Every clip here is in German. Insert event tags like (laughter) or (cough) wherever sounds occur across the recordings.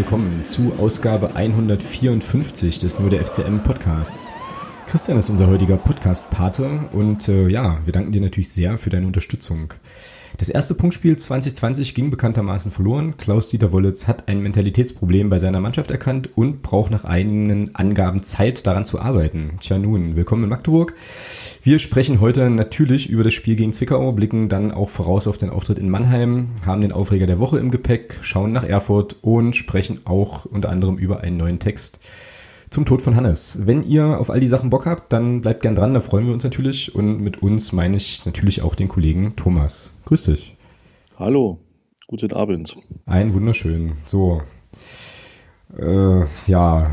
willkommen zu Ausgabe 154 des Nur der FCM Podcasts. Christian ist unser heutiger Podcast-Pate und äh, ja, wir danken dir natürlich sehr für deine Unterstützung. Das erste Punktspiel 2020 ging bekanntermaßen verloren. Klaus-Dieter Wollitz hat ein Mentalitätsproblem bei seiner Mannschaft erkannt und braucht nach eigenen Angaben Zeit, daran zu arbeiten. Tja nun, willkommen in Magdeburg. Wir sprechen heute natürlich über das Spiel gegen Zwickau, blicken dann auch voraus auf den Auftritt in Mannheim, haben den Aufreger der Woche im Gepäck, schauen nach Erfurt und sprechen auch unter anderem über einen neuen Text zum Tod von Hannes. Wenn ihr auf all die Sachen Bock habt, dann bleibt gern dran, da freuen wir uns natürlich. Und mit uns meine ich natürlich auch den Kollegen Thomas. Grüß dich. Hallo, guten Abend. Ein wunderschön. So. Äh, ja,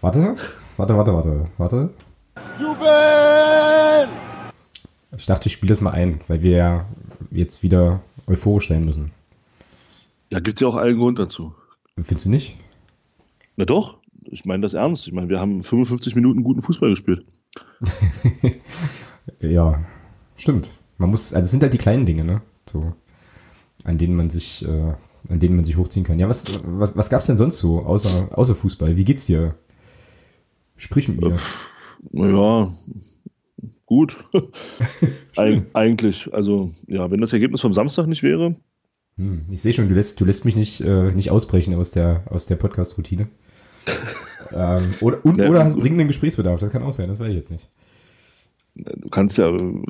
warte, warte, warte, warte, warte. Jubel! Ich dachte, ich spiele das mal ein, weil wir ja jetzt wieder euphorisch sein müssen. Ja, gibt es ja auch allen Grund dazu. Findest du nicht? Na doch ich meine das ernst. Ich meine, wir haben 55 Minuten guten Fußball gespielt. (laughs) ja, stimmt. Man muss, also es sind halt die kleinen Dinge, ne? So, an denen man sich, äh, an denen man sich hochziehen kann. Ja, was, was, was gab's denn sonst so, außer, außer Fußball? Wie geht's dir? Sprich mit mir. Äh, ja, gut. (laughs) (laughs) Eig eigentlich, also, ja, wenn das Ergebnis vom Samstag nicht wäre. Hm, ich sehe schon, du lässt, du lässt mich nicht, äh, nicht ausbrechen aus der, aus der Podcast-Routine ähm, oder, und, ja, oder hast dringenden Gesprächsbedarf, das kann auch sein, das weiß ich jetzt nicht. Du kannst ja, äh,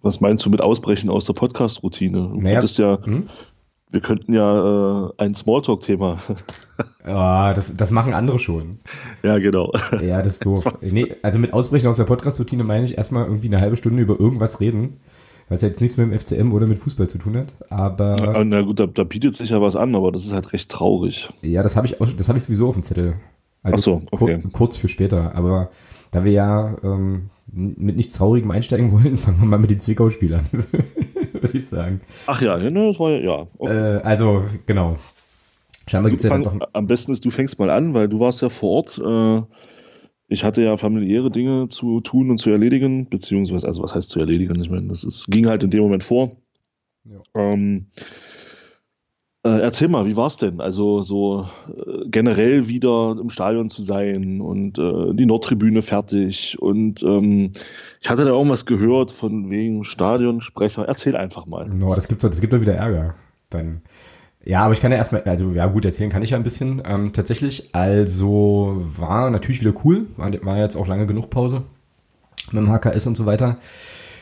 was meinst du mit Ausbrechen aus der Podcast-Routine? Du naja, ja, hm? wir könnten ja äh, ein Smalltalk-Thema. (laughs) Ja, das, das machen andere schon. Ja, genau. Ja, das ist doof. (laughs) Nee, also mit Ausbrechen aus der Podcast-Routine meine ich erstmal irgendwie eine halbe Stunde über irgendwas reden was jetzt nichts mit dem FCM oder mit Fußball zu tun hat. Aber na, na gut, da, da, bietet sich ja was an, aber das ist halt recht traurig. Ja, das habe ich auch, das habe ich sowieso auf dem Zettel. Also so, okay. Kur kurz für später. Aber da wir ja ähm, mit nichts Traurigem einsteigen wollen, (laughs) fangen wir mal mit den Zwickau-Spielern, (laughs) würde ich sagen. Ach ja, ne, das war ja, ja. Okay. Äh, also, genau. Scheinbar gibt es ja noch. Am besten ist, du fängst mal an, weil du warst ja vor Ort. Äh, ich hatte ja familiäre Dinge zu tun und zu erledigen, beziehungsweise, also was heißt zu erledigen? Ich meine, das ist, ging halt in dem Moment vor. Ja. Ähm, äh, erzähl mal, wie war es denn? Also so äh, generell wieder im Stadion zu sein und äh, die Nordtribüne fertig und ähm, ich hatte da irgendwas gehört von wegen Stadionsprecher. Erzähl einfach mal. No, das gibt das gibt doch wieder Ärger. Dann ja, aber ich kann ja erstmal, also ja gut, erzählen kann ich ja ein bisschen. Ähm, tatsächlich, also war natürlich wieder cool, war, war jetzt auch lange genug Pause mit dem HKS und so weiter.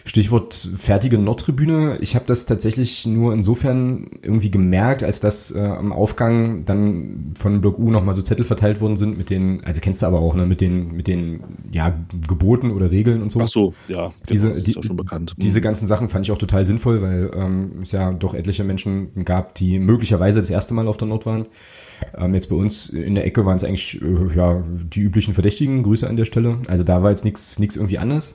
Stichwort fertige Nordtribüne. Ich habe das tatsächlich nur insofern irgendwie gemerkt, als dass äh, am Aufgang dann von Block U nochmal so Zettel verteilt worden sind mit den, also kennst du aber auch, ne, mit den, mit den, ja, Geboten oder Regeln und so. Ach so, ja, genau, diese, das ist die, schon bekannt. Diese mhm. ganzen Sachen fand ich auch total sinnvoll, weil ähm, es ja doch etliche Menschen gab, die möglicherweise das erste Mal auf der Nord waren. Ähm, jetzt bei uns in der Ecke waren es eigentlich äh, ja die üblichen Verdächtigen. Grüße an der Stelle. Also da war jetzt nichts irgendwie anders.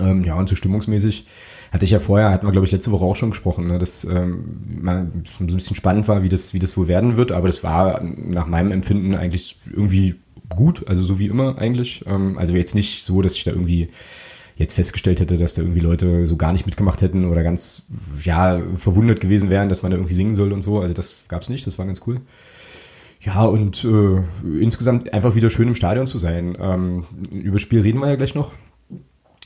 Ähm, ja, und so stimmungsmäßig hatte ich ja vorher, hatten wir, glaube ich, letzte Woche auch schon gesprochen, ne, dass ähm, so ein bisschen spannend war, wie das, wie das wohl werden wird, aber das war nach meinem Empfinden eigentlich irgendwie gut, also so wie immer eigentlich. Ähm, also jetzt nicht so, dass ich da irgendwie jetzt festgestellt hätte, dass da irgendwie Leute so gar nicht mitgemacht hätten oder ganz, ja, verwundert gewesen wären, dass man da irgendwie singen soll und so. Also das gab's nicht, das war ganz cool. Ja, und äh, insgesamt einfach wieder schön im Stadion zu sein. Ähm, über Spiel reden wir ja gleich noch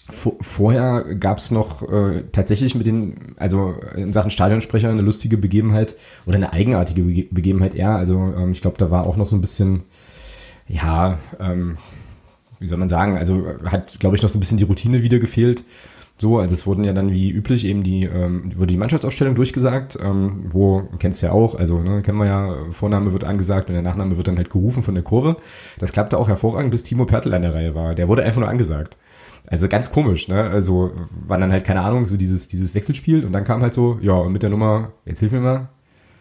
vorher gab es noch äh, tatsächlich mit den, also in Sachen Stadionsprecher eine lustige Begebenheit oder eine eigenartige Bege Begebenheit eher. Also ähm, ich glaube, da war auch noch so ein bisschen, ja, ähm, wie soll man sagen, also hat, glaube ich, noch so ein bisschen die Routine wieder gefehlt. So, also es wurden ja dann wie üblich eben die, ähm, wurde die Mannschaftsausstellung durchgesagt, ähm, wo, kennst du ja auch, also ne, kennen wir ja, Vorname wird angesagt und der Nachname wird dann halt gerufen von der Kurve. Das klappte auch hervorragend, bis Timo Pertl an der Reihe war. Der wurde einfach nur angesagt. Also ganz komisch, ne? Also war dann halt, keine Ahnung, so dieses, dieses Wechselspiel und dann kam halt so, ja, und mit der Nummer, jetzt hilf mir mal,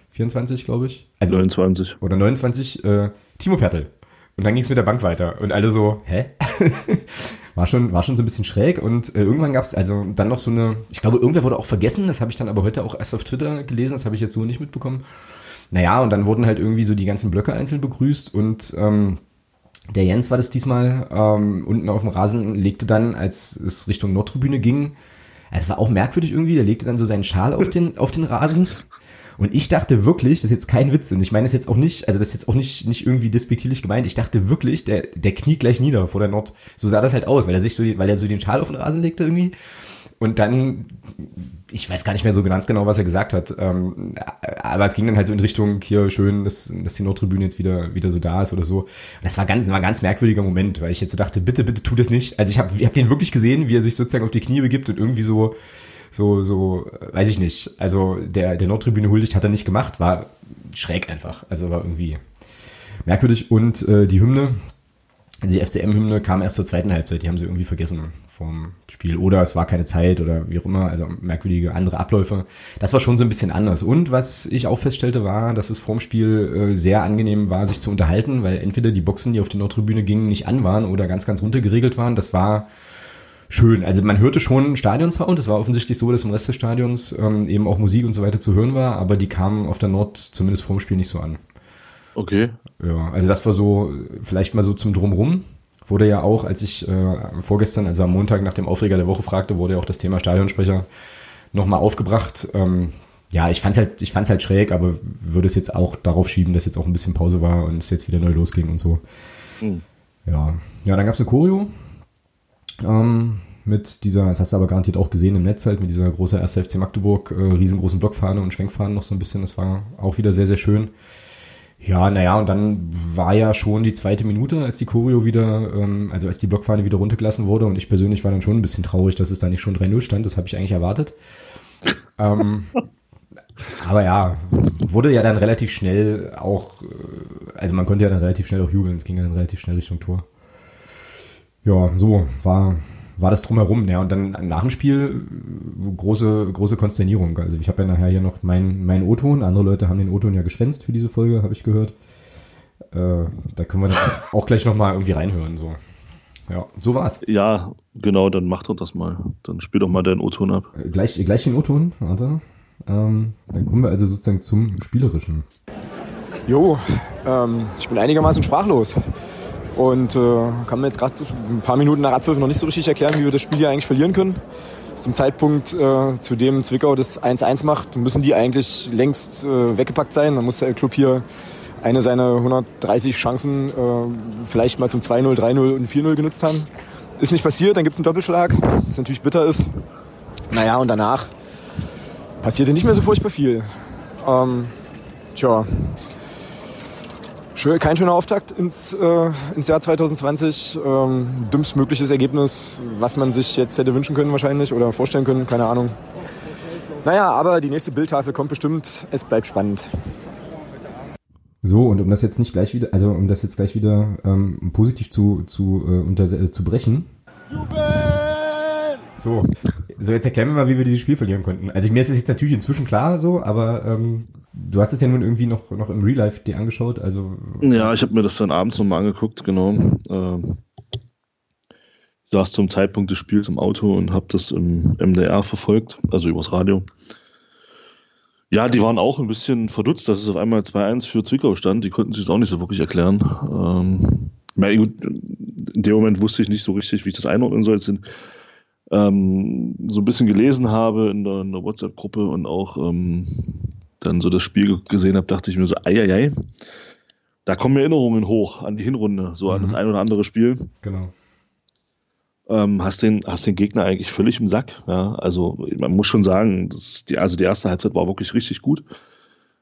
24, glaube ich. Also 29. Oder 29, äh, Timo Pertl. Und dann ging es mit der Bank weiter. Und alle so, hä? (laughs) war, schon, war schon so ein bisschen schräg. Und äh, irgendwann gab es also dann noch so eine, ich glaube, irgendwer wurde auch vergessen, das habe ich dann aber heute auch erst auf Twitter gelesen, das habe ich jetzt so nicht mitbekommen. Naja, und dann wurden halt irgendwie so die ganzen Blöcke einzeln begrüßt und ähm, der Jens war das diesmal ähm, unten auf dem Rasen, legte dann, als es Richtung Nordtribüne ging, es war auch merkwürdig irgendwie, der legte dann so seinen Schal auf den, auf den Rasen Und ich dachte wirklich, das ist jetzt kein Witz, und ich meine das jetzt auch nicht, also das ist jetzt auch nicht, nicht irgendwie despektierlich gemeint, ich dachte wirklich, der, der kniet gleich nieder vor der Nord. So sah das halt aus, weil er sich so, weil er so den Schal auf den Rasen legte irgendwie. Und dann, ich weiß gar nicht mehr so ganz genau, was er gesagt hat, ähm, aber es ging dann halt so in Richtung, hier schön, dass, dass die Nordtribüne jetzt wieder, wieder so da ist oder so. Und das war ganz, war ein ganz merkwürdiger Moment, weil ich jetzt so dachte, bitte, bitte tu das nicht. Also ich habe ich hab den wirklich gesehen, wie er sich sozusagen auf die Knie begibt und irgendwie so, so, so, weiß ich nicht. Also der, der Nordtribüne huldigt hat er nicht gemacht, war schräg einfach. Also war irgendwie merkwürdig. Und äh, die Hymne, die FCM-Hymne kam erst zur zweiten Halbzeit, die haben sie irgendwie vergessen vom Spiel. Oder es war keine Zeit oder wie auch immer, also merkwürdige andere Abläufe. Das war schon so ein bisschen anders. Und was ich auch feststellte, war, dass es vorm Spiel äh, sehr angenehm war, sich zu unterhalten, weil entweder die Boxen, die auf die Nordtribüne gingen, nicht an waren oder ganz, ganz runter geregelt waren. Das war schön. Also man hörte schon Stadionsound. Es war offensichtlich so, dass im Rest des Stadions ähm, eben auch Musik und so weiter zu hören war, aber die kamen auf der Nord zumindest vorm Spiel nicht so an. Okay. Ja, also das war so vielleicht mal so zum Drumrum. Wurde ja auch, als ich äh, vorgestern, also am Montag nach dem Aufreger der Woche fragte, wurde ja auch das Thema Stadionsprecher nochmal aufgebracht. Ähm, ja, ich fand's halt, ich fand's halt schräg, aber würde es jetzt auch darauf schieben, dass jetzt auch ein bisschen Pause war und es jetzt wieder neu losging und so. Mhm. Ja. Ja, dann gab's eine Choreo. Ähm, mit dieser, das hast du aber garantiert auch gesehen im Netz halt, mit dieser großen 1. FC Magdeburg, äh, riesengroßen Blockfahne und Schwenkfahne noch so ein bisschen. Das war auch wieder sehr, sehr schön. Ja, naja, und dann war ja schon die zweite Minute, als die Choreo wieder, ähm, also als die Blockfahne wieder runtergelassen wurde und ich persönlich war dann schon ein bisschen traurig, dass es da nicht schon 3-0 stand, das habe ich eigentlich erwartet. ähm, (laughs) aber ja, wurde ja dann relativ schnell auch, äh, also man konnte ja dann relativ schnell auch jubeln, es ging ja dann relativ schnell Richtung Tor. Ja, so war war das drumherum. Ja, und dann nach dem Spiel große, große Konsternierung. Also ich habe ja nachher hier noch meinen mein O-Ton. Andere Leute haben den O-Ton ja geschwänzt für diese Folge, habe ich gehört. Äh, da können wir dann (laughs) auch gleich nochmal irgendwie reinhören. So. Ja, so war's. Ja, genau, dann mach doch das mal. Dann spiel doch mal deinen O-Ton ab. Äh, gleich, gleich den O-Ton, warte. Ähm, dann kommen wir also sozusagen zum Spielerischen. Jo, ähm, ich bin einigermaßen sprachlos. Und äh, kann mir jetzt gerade ein paar Minuten nach Abpfiff noch nicht so richtig erklären, wie wir das Spiel hier eigentlich verlieren können. Zum Zeitpunkt, äh, zu dem Zwickau das 1-1 macht, müssen die eigentlich längst äh, weggepackt sein. Dann muss der Club hier eine seiner 130 Chancen äh, vielleicht mal zum 2-0, 3-0 und 4-0 genutzt haben. Ist nicht passiert, dann gibt es einen Doppelschlag, was natürlich bitter ist. Naja, und danach passierte nicht mehr so furchtbar viel. Ähm, tja, Schön, kein schöner Auftakt ins, äh, ins Jahr 2020. Ähm, dümmst mögliches Ergebnis, was man sich jetzt hätte wünschen können wahrscheinlich oder vorstellen können, keine Ahnung. Naja, aber die nächste Bildtafel kommt bestimmt. Es bleibt spannend. So, und um das jetzt nicht gleich wieder, also um das jetzt gleich wieder ähm, positiv zu, zu, äh, unter, äh, zu brechen. So, so jetzt erklären wir mal, wie wir dieses Spiel verlieren konnten. Also mir ist es jetzt natürlich inzwischen klar so, aber ähm, Du hast es ja nun irgendwie noch, noch im Real Life dir angeschaut, also. Ja, ich habe mir das dann abends nochmal angeguckt, genau. Ähm, saß zum Zeitpunkt des Spiels im Auto und habe das im MDR verfolgt, also übers Radio. Ja, die waren auch ein bisschen verdutzt, dass es auf einmal 2-1 für Zwickau stand. Die konnten sich das auch nicht so wirklich erklären. Ähm, na gut, in dem Moment wusste ich nicht so richtig, wie ich das einordnen soll. Jetzt ähm, so ein bisschen gelesen habe in der, der WhatsApp-Gruppe und auch ähm, dann so das Spiel gesehen habe, dachte ich mir so, eieiei, da kommen Erinnerungen hoch an die Hinrunde, so mhm. an das mhm. ein oder andere Spiel. Genau. Ähm, hast, den, hast den Gegner eigentlich völlig im Sack. Ja? Also man muss schon sagen, das die, also die erste Halbzeit war wirklich richtig gut.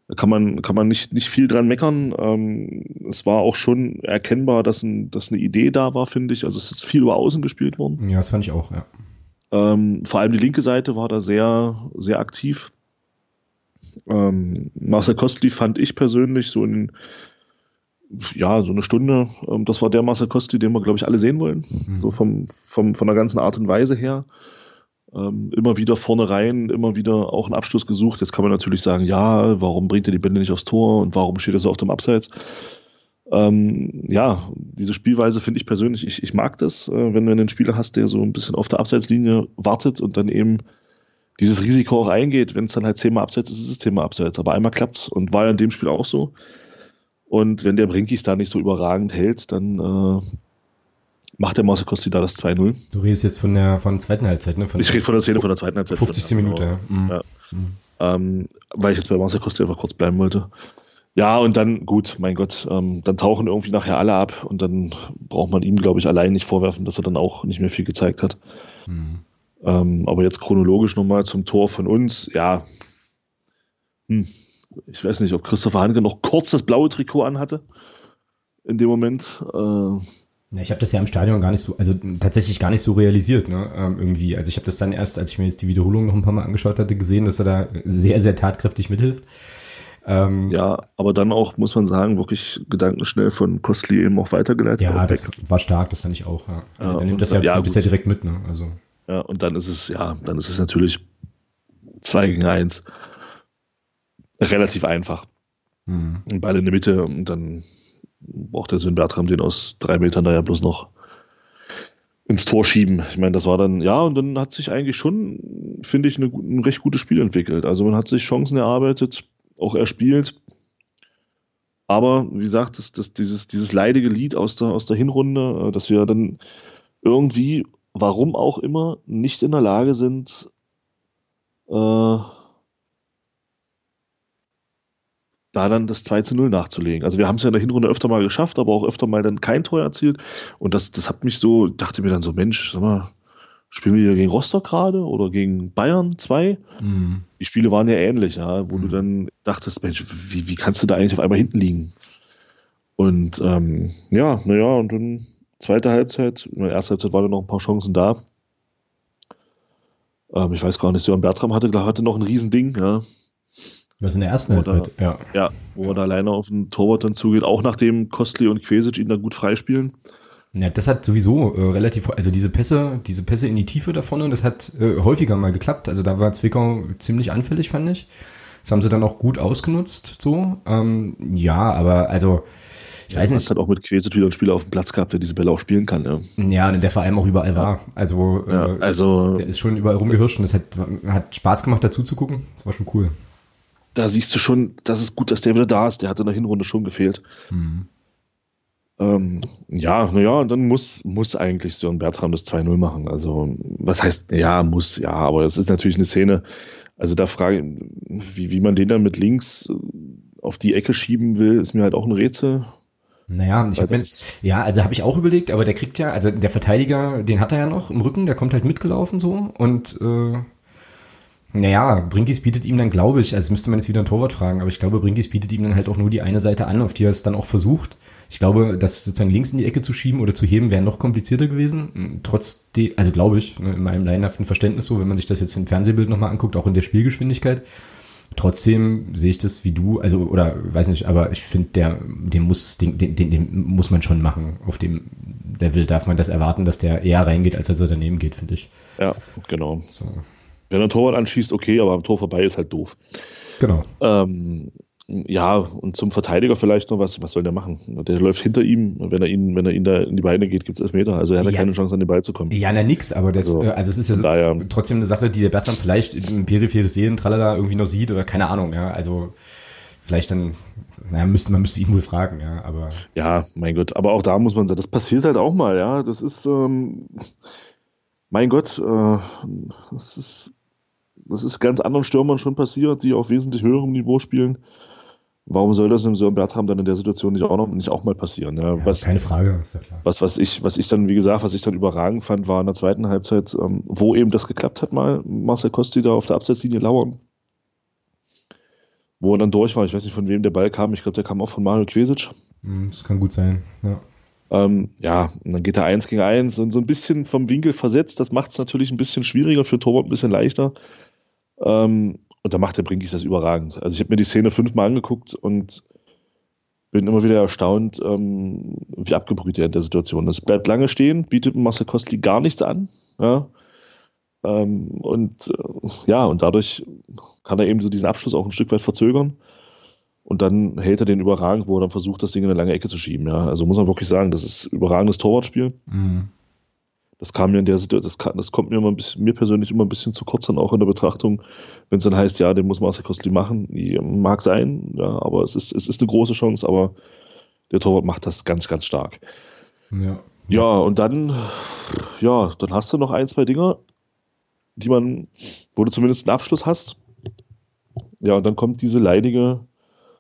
Da kann man, kann man nicht, nicht viel dran meckern. Ähm, es war auch schon erkennbar, dass, ein, dass eine Idee da war, finde ich. Also es ist viel über Außen gespielt worden. Ja, das fand ich auch, ja. Ähm, vor allem die linke Seite war da sehr, sehr aktiv. Ähm, Marcel Kostli fand ich persönlich so in ja, so eine Stunde. Ähm, das war der Marcel Kostli, den wir, glaube ich, alle sehen wollen. Mhm. So vom, vom, von der ganzen Art und Weise her. Ähm, immer wieder vorne rein, immer wieder auch einen Abschluss gesucht. Jetzt kann man natürlich sagen, ja, warum bringt er die Bände nicht aufs Tor und warum steht er so auf dem Abseits? Ähm, ja, diese Spielweise finde ich persönlich, ich, ich mag das, äh, wenn du einen Spieler hast, der so ein bisschen auf der Abseitslinie wartet und dann eben dieses Risiko auch eingeht, wenn es dann halt zehnmal abseits ist, ist es Thema abseits. Aber einmal klappt's und war ja in dem Spiel auch so. Und wenn der Brinkis da nicht so überragend hält, dann äh, macht der Mausekosti da das 2-0. Du redest jetzt von der von der zweiten Halbzeit, ne? Von ich rede von der Szene von der zweiten Halbzeit. 50. Minute, ja. Mhm. ja. Ähm, weil ich jetzt bei Marcel Costa einfach kurz bleiben wollte. Ja, und dann, gut, mein Gott, ähm, dann tauchen irgendwie nachher alle ab und dann braucht man ihm, glaube ich, allein nicht vorwerfen, dass er dann auch nicht mehr viel gezeigt hat. Mhm. Ähm, aber jetzt chronologisch nochmal zum Tor von uns, ja. Hm. Ich weiß nicht, ob Christopher Hanke noch kurz das blaue Trikot anhatte in dem Moment. Äh, ja, ich habe das ja im Stadion gar nicht so, also tatsächlich gar nicht so realisiert, ne? Ähm, irgendwie. Also ich habe das dann erst, als ich mir jetzt die Wiederholung noch ein paar Mal angeschaut hatte, gesehen, dass er da sehr, sehr tatkräftig mithilft. Ähm, ja, aber dann auch, muss man sagen, wirklich gedankenschnell von Costly eben auch weitergeleitet. Ja, das war stark, das fand ich auch. Ja. Also ja, der nimmt das ja, ja, das ja direkt mit, ne? Also. Ja, und dann ist es, ja, dann ist es natürlich 2 gegen 1 relativ einfach. Hm. Ball in der Mitte und dann braucht der Sven Bertram den aus drei Metern da ja bloß noch ins Tor schieben. Ich meine, das war dann, ja, und dann hat sich eigentlich schon, finde ich, eine, ein recht gutes Spiel entwickelt. Also man hat sich Chancen erarbeitet, auch erspielt. Aber wie gesagt, das, das, dieses, dieses leidige Lied aus der, aus der Hinrunde, äh, dass wir dann irgendwie, warum auch immer, nicht in der Lage sind, äh, da dann das 2 zu 0 nachzulegen. Also wir haben es ja in der Hinrunde öfter mal geschafft, aber auch öfter mal dann kein Tor erzielt. Und das, das hat mich so, dachte mir dann so, Mensch, sag mal, Spielen wir hier gegen Rostock gerade oder gegen Bayern 2? Mhm. Die Spiele waren ja ähnlich, ja, wo mhm. du dann dachtest, Mensch, wie, wie kannst du da eigentlich auf einmal hinten liegen? Und ähm, ja, naja, und dann zweite Halbzeit, in der ersten Halbzeit waren ja noch ein paar Chancen da. Ähm, ich weiß gar nicht, Sören Bertram hatte, hatte noch ein Riesending, ja. Was in der ersten Halbzeit, ja. Ja, wo ja. er da alleine auf den Torwart dann zugeht, auch nachdem Kostli und Quesic ihn dann gut freispielen. Ja, das hat sowieso äh, relativ, also diese Pässe, diese Pässe in die Tiefe da vorne, das hat äh, häufiger mal geklappt. Also da war Zwickau ziemlich anfällig, fand ich. Das haben sie dann auch gut ausgenutzt, so. Ähm, ja, aber also, ich ja, weiß nicht. hat auch mit Quesic wieder einen Spieler auf dem Platz gehabt, der diese Bälle auch spielen kann, ja. Ja, der vor allem auch überall war. Also, äh, ja, also der ist schon überall rumgehirscht und es hat, hat Spaß gemacht, dazu zu gucken. Das war schon cool. Da siehst du schon, das ist gut, dass der wieder da ist. Der hat in der Hinrunde schon gefehlt. Mhm. Ähm, ja, naja, dann muss, muss eigentlich Sören Bertram das 2-0 machen. Also, was heißt, ja, muss, ja, aber es ist natürlich eine Szene. Also, da frage ich, wie, wie man den dann mit links äh, auf die Ecke schieben will, ist mir halt auch ein Rätsel. Naja, ich hab mir, ja, also habe ich auch überlegt, aber der kriegt ja, also der Verteidiger, den hat er ja noch im Rücken, der kommt halt mitgelaufen so und äh, naja, Brinkis bietet ihm dann, glaube ich, also müsste man jetzt wieder ein Torwart fragen, aber ich glaube, Brinkis bietet ihm dann halt auch nur die eine Seite an, auf die er es dann auch versucht. Ich glaube, das sozusagen links in die Ecke zu schieben oder zu heben, wäre noch komplizierter gewesen. Trotzdem, also glaube ich, ne, in meinem leinhaften Verständnis so, wenn man sich das jetzt im Fernsehbild nochmal anguckt, auch in der Spielgeschwindigkeit. Trotzdem sehe ich das wie du, also, oder weiß nicht, aber ich finde, der, den muss, den, den, den muss man schon machen. Auf dem Level darf man das erwarten, dass der eher reingeht, als dass er daneben geht, finde ich. Ja, genau. So. Wenn ein Torwart anschießt, okay, aber am Tor vorbei ist halt doof. Genau. Ähm, ja, und zum Verteidiger vielleicht noch was, was soll der machen? Der läuft hinter ihm, wenn er ihn, wenn er ihn da in die Beine geht, gibt es Elfmeter. Also er hat ja. keine Chance, an den Ball zu kommen. Ja, na nix, aber das, also, äh, also es ist ja daher, trotzdem eine Sache, die der Bertram vielleicht in peripheres Sehen, tralala, irgendwie noch sieht oder keine Ahnung, ja. Also vielleicht dann, naja, müsste, man müsste ihn wohl fragen, ja, aber. Ja, mein Gott, aber auch da muss man sagen, das passiert halt auch mal, ja. Das ist, ähm, mein Gott, äh, das ist, das ist ganz anderen Stürmern schon passiert, die auf wesentlich höherem Niveau spielen. Warum soll das einem Sören Bertram dann in der Situation nicht auch, noch, nicht auch mal passieren? Ja, ja, was, keine Frage, ist ja klar. Was, was, ich, was ich dann, wie gesagt, was ich dann überragend fand, war in der zweiten Halbzeit, ähm, wo eben das geklappt hat, mal Marcel Kosti da auf der Abseitslinie lauern. Wo er dann durch war, ich weiß nicht, von wem der Ball kam, ich glaube, der kam auch von Manuel Quesic. Hm, das kann gut sein, ja. Ähm, ja, und dann geht er eins gegen eins und so ein bisschen vom Winkel versetzt. Das macht es natürlich ein bisschen schwieriger, für Torwart ein bisschen leichter. Ähm, und da macht der Brinkis das überragend. Also ich habe mir die Szene fünfmal angeguckt und bin immer wieder erstaunt, ähm, wie abgebrüht er in der Situation ist. Bleibt lange stehen, bietet Marcel Kostli gar nichts an. Ja? Ähm, und äh, ja, und dadurch kann er eben so diesen Abschluss auch ein Stück weit verzögern. Und dann hält er den überragend, wo er dann versucht, das Ding in eine lange Ecke zu schieben. Ja? Also muss man wirklich sagen, das ist überragendes Torwartspiel. Mhm. Das kam mir in der Situation, das, das kommt mir immer ein bisschen, mir persönlich immer ein bisschen zu kurz dann auch in der Betrachtung, wenn es dann heißt, ja, den muss Marcel Kostli machen. Mag sein, ja, aber es ist, es ist eine große Chance, aber der Torwart macht das ganz, ganz stark. Ja. Ja, und dann, ja, dann hast du noch ein, zwei Dinger, die man, wo du zumindest einen Abschluss hast. ja, und dann kommt diese leidige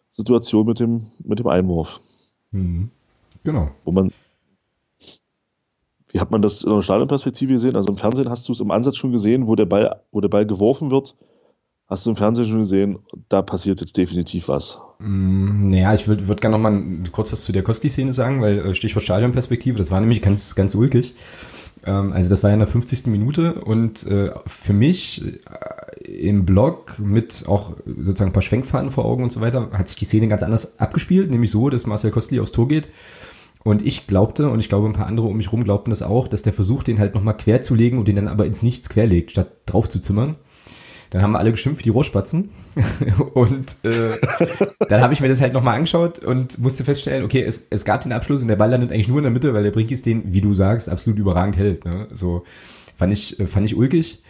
Situation mit dem, mit dem Einwurf. Mhm. Genau. Wo man, wie hat man das in der Stadionperspektive gesehen? Also im Fernsehen hast du es im Ansatz schon gesehen, wo der Ball, wo der Ball geworfen wird. Hast du im Fernsehen schon gesehen, da passiert jetzt definitiv was. Mm, naja, ich würde würd gerne noch mal kurz was zu der Kosti-Szene sagen, weil äh, Stichwort Stadionperspektive, das war nämlich ganz, ganz ulkig. Ähm, also das war ja in der 50. Minute und äh, für mich äh, im Blog mit auch sozusagen ein paar Schwenkfahrten vor Augen und so weiter hat sich die Szene ganz anders abgespielt, nämlich so, dass Marcel Kostli aufs Tor geht und ich glaubte, und ich glaube ein paar andere um mich rum glaubten das auch, dass der versucht, den halt nochmal quer zu legen und den dann aber ins Nichts querlegt, statt drauf zu zimmern. Dann haben wir alle geschimpft, die Rohrspatzen. (laughs) und äh, dann habe ich mir das halt nochmal angeschaut und musste feststellen, okay, es, es gab den Abschluss und der Ball landet eigentlich nur in der Mitte, weil der Brinkis den, wie du sagst, absolut überragend hält. Ne? So fand ich, fand ich ulkig.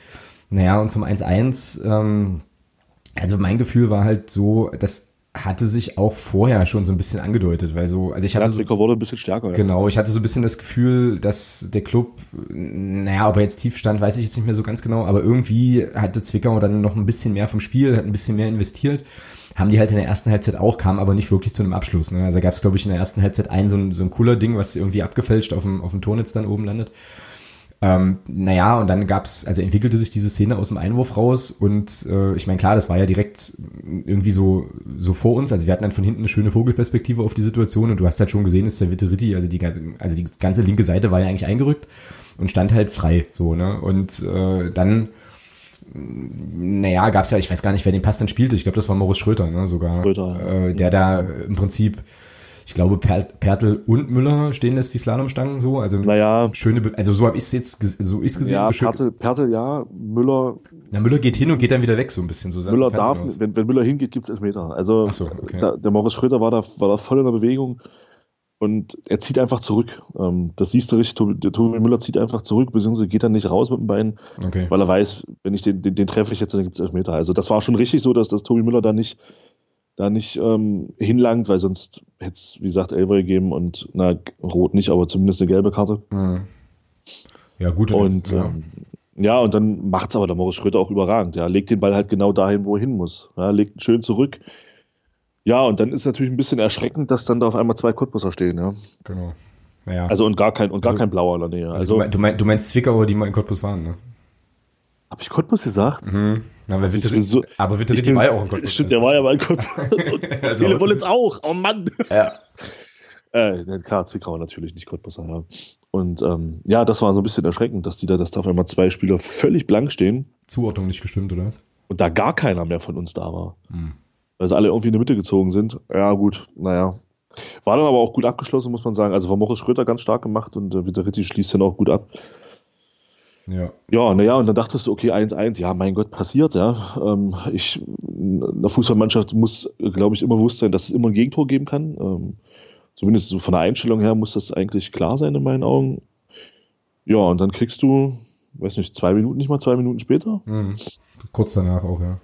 Naja, und zum 1-1, ähm, also mein Gefühl war halt so, dass hatte sich auch vorher schon so ein bisschen angedeutet, weil so, also ich hatte so, wurde ein bisschen stärker. Genau, ich hatte so ein bisschen das Gefühl, dass der Club, naja, ob er jetzt tief stand, weiß ich jetzt nicht mehr so ganz genau, aber irgendwie hatte Zwickau dann noch ein bisschen mehr vom Spiel, hat ein bisschen mehr investiert, haben die halt in der ersten Halbzeit auch, kam aber nicht wirklich zu einem Abschluss. Ne? Also gab es, glaube ich, in der ersten Halbzeit ein so ein, so ein cooler Ding, was irgendwie abgefälscht auf dem, auf dem Tornetz dann oben landet. Ähm, naja, und dann gab's, also entwickelte sich diese Szene aus dem Einwurf raus und äh, ich meine, klar, das war ja direkt irgendwie so, so vor uns. Also wir hatten dann von hinten eine schöne Vogelperspektive auf die Situation und du hast halt schon gesehen, dass der Vitteritti, also die, also die ganze linke Seite war ja eigentlich eingerückt und stand halt frei, so, ne? Und äh, dann naja, gab's ja, ich weiß gar nicht, wer den Pass dann spielte. Ich glaube, das war Moritz Schröter, ne, sogar. Schröter. Äh, der da im Prinzip ich glaube, Pertl und Müller stehen lässt wie Slalomstangen so. Also naja, schöne, also so habe ich es jetzt so ich's gesehen. Ja, so Pertl, Pertl, ja, Müller. Na, Müller geht hin und geht dann wieder weg, so ein bisschen. So Müller darf, wenn, wenn Müller hingeht, gibt's Elfmeter. Also so, okay. da, der Moritz Schröder war da, war da voll in der Bewegung und er zieht einfach zurück. Ähm, das siehst du richtig, Tobi, der Tobi Müller zieht einfach zurück, beziehungsweise geht dann nicht raus mit dem Bein, okay. weil er weiß, wenn ich den, den, den treffe ich jetzt, dann gibt's Elfmeter. Also das war schon richtig so, dass, dass Tobi Müller da nicht da nicht ähm, hinlangt, weil sonst hätte es, wie gesagt, Elber gegeben und na, rot nicht, aber zumindest eine gelbe Karte. Mhm. Ja, gut. Und, ja. Ähm, ja, und dann macht es aber der Moritz Schröter auch überragend. Ja, legt den Ball halt genau dahin, wo er hin muss. Ja, legt ihn schön zurück. Ja, und dann ist natürlich ein bisschen erschreckend, dass dann da auf einmal zwei Cottbusser stehen. Ja. Genau. Ja. Also und gar kein und gar also, kein Blauer in der Nähe. Also, also du, meinst, du meinst Zwickauer, die mal in Cottbus waren, ne? Hab ich Cottbus gesagt? Mhm. Weil Witte, so, aber war ja auch in Cottbus. Stimmt, der war ja mal in Cottbus. (laughs) also (laughs) Viele wollen auch. Oh Mann. Ja. Äh, klar, Zwickau natürlich, nicht Cottbus. Ja. Und ähm, ja, das war so ein bisschen erschreckend, dass die da, dass da auf einmal zwei Spieler völlig blank stehen. Zuordnung nicht gestimmt, oder was? Und da gar keiner mehr von uns da war. Hm. Weil sie alle irgendwie in die Mitte gezogen sind. Ja, gut, naja. War dann aber auch gut abgeschlossen, muss man sagen. Also war Moritz Schröter ganz stark gemacht und äh, Vitteritti schließt dann auch gut ab. Ja. Ja, naja, und dann dachtest du, okay, 1-1, ja, mein Gott, passiert, ja. Ähm, ich, eine Fußballmannschaft muss, glaube ich, immer bewusst sein, dass es immer ein Gegentor geben kann. Ähm, zumindest so von der Einstellung her muss das eigentlich klar sein in meinen Augen. Ja, und dann kriegst du, weiß nicht, zwei Minuten, nicht mal zwei Minuten später. Mhm. Kurz danach auch, ja.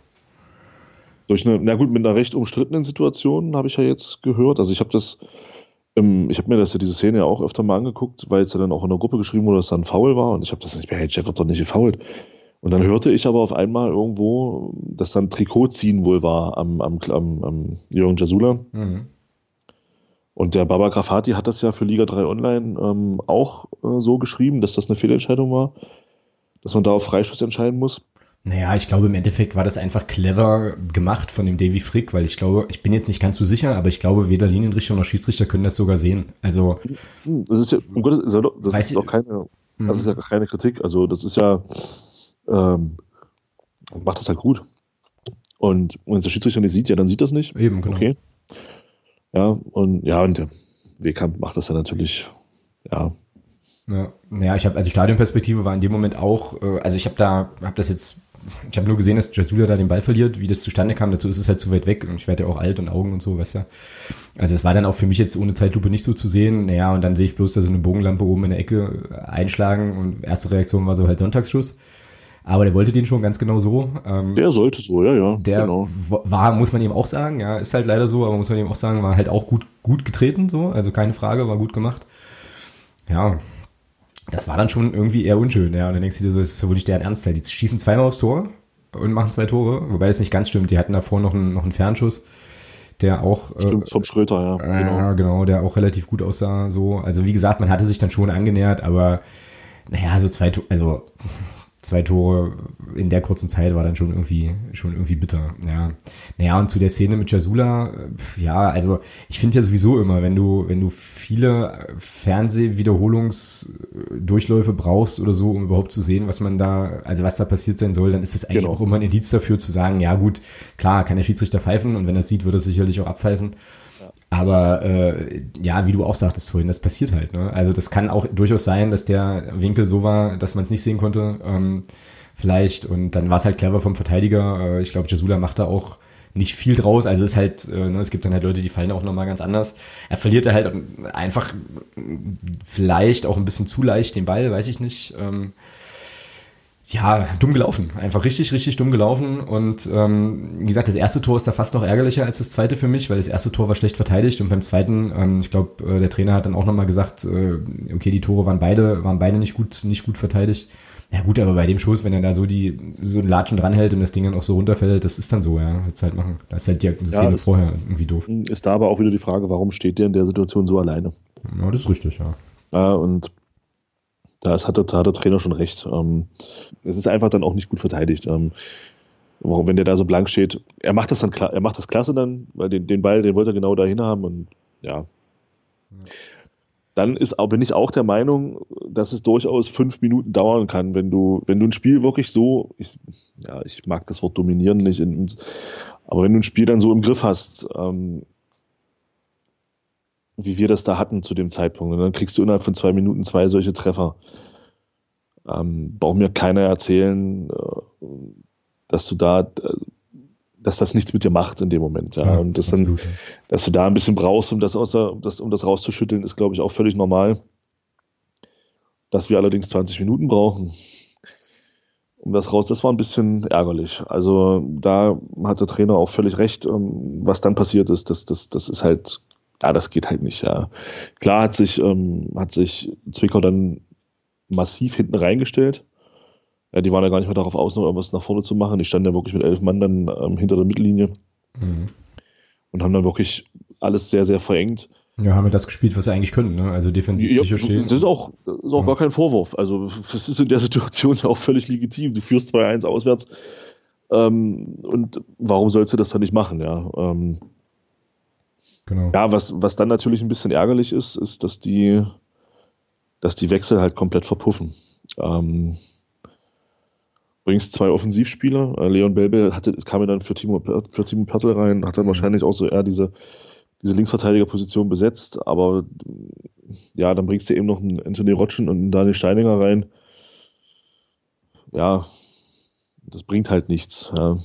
Durch eine, na gut, mit einer recht umstrittenen Situation habe ich ja jetzt gehört. Also ich habe das, ich habe mir das ja diese Szene ja auch öfter mal angeguckt, weil es ja dann auch in der Gruppe geschrieben wurde, dass da ein Foul war und ich habe das nicht mehr, hey, Jeff wird doch nicht gefoult. Und dann hörte ich aber auf einmal irgendwo, dass dann Trikotziehen wohl war am, am, am, am Jürgen Jasula. Mhm. Und der Baba Grafati hat das ja für Liga 3 Online ähm, auch äh, so geschrieben, dass das eine Fehlentscheidung war, dass man da auf Freistoß entscheiden muss. Naja, ich glaube, im Endeffekt war das einfach clever gemacht von dem Davy Frick, weil ich glaube, ich bin jetzt nicht ganz so sicher, aber ich glaube, weder Linienrichter noch Schiedsrichter können das sogar sehen. Also. Das ist ja, um Gottes, das ist, ja, das ist doch keine, das ist ja keine Kritik. Also, das ist ja, ähm, macht das halt gut. Und wenn es der Schiedsrichter nicht sieht, ja, dann sieht das nicht. Eben, genau. Okay. Ja, und ja, und der Wehkamp macht das ja natürlich, ja. Ja, ja ich habe, also Stadionperspektive war in dem Moment auch, äh, also ich habe da, habe das jetzt ich habe nur gesehen, dass Jasula da den Ball verliert. Wie das zustande kam, dazu ist es halt zu weit weg. Und ich werde ja auch alt und Augen und so, weißt du. Also es war dann auch für mich jetzt ohne Zeitlupe nicht so zu sehen. Naja, und dann sehe ich bloß da so eine Bogenlampe oben in der Ecke einschlagen. Und erste Reaktion war so halt Sonntagsschuss. Aber der wollte den schon ganz genau so. Ähm, der sollte so, ja, ja. Der genau. war, muss man ihm auch sagen, ja, ist halt leider so, aber muss man ihm auch sagen, war halt auch gut, gut getreten, so. Also keine Frage, war gut gemacht. Ja, das war dann schon irgendwie eher unschön, ja. Und dann denkst du dir so, das ist ja wohl nicht deren Ernst. Die schießen zweimal aufs Tor und machen zwei Tore, wobei es nicht ganz stimmt. Die hatten davor noch einen, noch einen Fernschuss, der auch. Äh, stimmt, äh, vom Schröter, ja. Genau. Ja, genau, der auch relativ gut aussah. So. Also wie gesagt, man hatte sich dann schon angenähert, aber naja, so zwei Tore, also zwei Tore in der kurzen Zeit war dann schon irgendwie, schon irgendwie bitter. Ja. Naja, und zu der Szene mit Jasula, ja, also ich finde ja sowieso immer, wenn du, wenn du viele Fernsehwiederholungsdurchläufe brauchst oder so, um überhaupt zu sehen, was man da, also was da passiert sein soll, dann ist das eigentlich genau. auch immer ein Indiz dafür zu sagen, ja gut, klar, kann der Schiedsrichter pfeifen und wenn er es sieht, wird er sicherlich auch abpfeifen. Aber äh, ja, wie du auch sagtest vorhin, das passiert halt. Ne? Also das kann auch durchaus sein, dass der Winkel so war, dass man es nicht sehen konnte. Ähm, vielleicht. Und dann war es halt clever vom Verteidiger. Äh, ich glaube, Jasula macht da auch nicht viel draus. Also es ist halt, äh, ne, es gibt dann halt Leute, die fallen auch nochmal ganz anders. Er verliert halt einfach vielleicht auch ein bisschen zu leicht den Ball, weiß ich nicht. Ähm, ja, dumm gelaufen. Einfach richtig, richtig dumm gelaufen. Und ähm, wie gesagt, das erste Tor ist da fast noch ärgerlicher als das zweite für mich, weil das erste Tor war schlecht verteidigt und beim zweiten, ähm, ich glaube, äh, der Trainer hat dann auch nochmal gesagt, äh, okay, die Tore waren beide, waren beide nicht gut, nicht gut verteidigt. Ja gut, aber bei dem Schuss, wenn er da so die so ein Latschen dranhält und das Ding dann auch so runterfällt, das ist dann so, ja, wird's halt machen. Das ist halt die Szene ja, vorher irgendwie doof. Ist da aber auch wieder die Frage, warum steht der in der Situation so alleine? Ja, das ist richtig, ja. Ja, und da, hat, der, da hat der Trainer schon recht. Ähm, es ist einfach dann auch nicht gut verteidigt. Ähm, warum, wenn der da so blank steht, er macht das dann klar, er macht das klasse dann, weil den, den Ball, den wollte er genau dahin haben und ja. Dann ist, bin ich auch der Meinung, dass es durchaus fünf Minuten dauern kann, wenn du, wenn du ein Spiel wirklich so, ich, ja, ich mag das Wort dominieren nicht, in, aber wenn du ein Spiel dann so im Griff hast, ähm, wie wir das da hatten zu dem Zeitpunkt. Und dann kriegst du innerhalb von zwei Minuten zwei solche Treffer. Ähm, braucht mir keiner erzählen, äh, dass du da, äh, dass das nichts mit dir macht in dem Moment. Ja, ja und das dann, dass du da ein bisschen brauchst, um das, außer, um das, um das rauszuschütteln, ist, glaube ich, auch völlig normal. Dass wir allerdings 20 Minuten brauchen, um das raus, das war ein bisschen ärgerlich. Also da hat der Trainer auch völlig recht. Ähm, was dann passiert ist, das, das, das ist halt ja, das geht halt nicht, ja. Klar hat sich, ähm, hat sich Zwickau dann massiv hinten reingestellt. Ja, die waren ja gar nicht mehr darauf aus, noch irgendwas nach vorne zu machen. Die standen ja wirklich mit elf Mann dann ähm, hinter der Mittellinie mhm. und haben dann wirklich alles sehr, sehr verengt. Ja, haben wir das gespielt, was sie eigentlich können, ne? Also defensiv ja, sicher stehen. Das ist auch, das ist auch ja. gar kein Vorwurf. Also, das ist in der Situation ja auch völlig legitim. Du führst 2-1 auswärts. Ähm, und warum sollst du das dann nicht machen, ja? Ähm, Genau. Ja, was, was dann natürlich ein bisschen ärgerlich ist, ist, dass die, dass die Wechsel halt komplett verpuffen. Ähm, übrigens zwei Offensivspieler. Äh, Leon Belbe hatte, kam ja dann für Timo, für Timo Pertl rein, hat dann mhm. wahrscheinlich auch so eher diese, diese Linksverteidigerposition besetzt, aber ja, dann bringst du eben noch einen Anthony Rotschen und einen Daniel Steininger rein. Ja, das bringt halt nichts. Ja.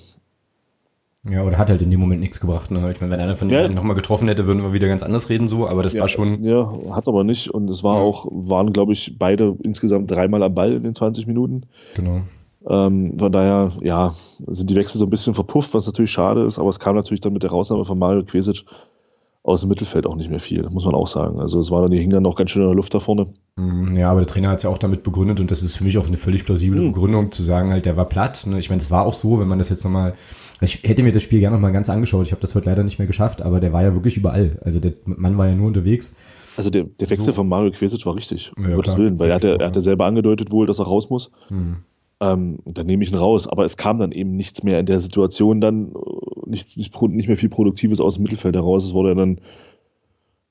Ja, oder hat halt in dem Moment nichts gebracht. Ne? Ich meine, wenn einer von den ja. beiden nochmal getroffen hätte, würden wir wieder ganz anders reden, so, aber das ja, war schon. Ja, hat aber nicht. Und es war ja. auch, waren, glaube ich, beide insgesamt dreimal am Ball in den 20 Minuten. Genau. Ähm, von daher, ja, sind die Wechsel so ein bisschen verpufft, was natürlich schade ist, aber es kam natürlich dann mit der Rausnahme von Mario Quesic aus dem Mittelfeld auch nicht mehr viel, muss man auch sagen. Also es war dann, die hingen dann noch ganz schön in der Luft da vorne. Mhm, ja, aber der Trainer hat es ja auch damit begründet und das ist für mich auch eine völlig plausible mhm. Begründung zu sagen, halt, der war platt. Ne? Ich meine, es war auch so, wenn man das jetzt nochmal, ich hätte mir das Spiel gerne nochmal ganz angeschaut, ich habe das heute leider nicht mehr geschafft, aber der war ja wirklich überall. Also der Mann war ja nur unterwegs. Also der, der Wechsel so. von Mario Quesic war richtig, um ja, Gottes Willen, weil er hat, er hat ja selber angedeutet wohl, dass er raus muss. Mhm. Ähm, dann nehme ich ihn raus. Aber es kam dann eben nichts mehr in der Situation, dann äh, nichts, nicht, nicht mehr viel Produktives aus dem Mittelfeld heraus. Es wurde dann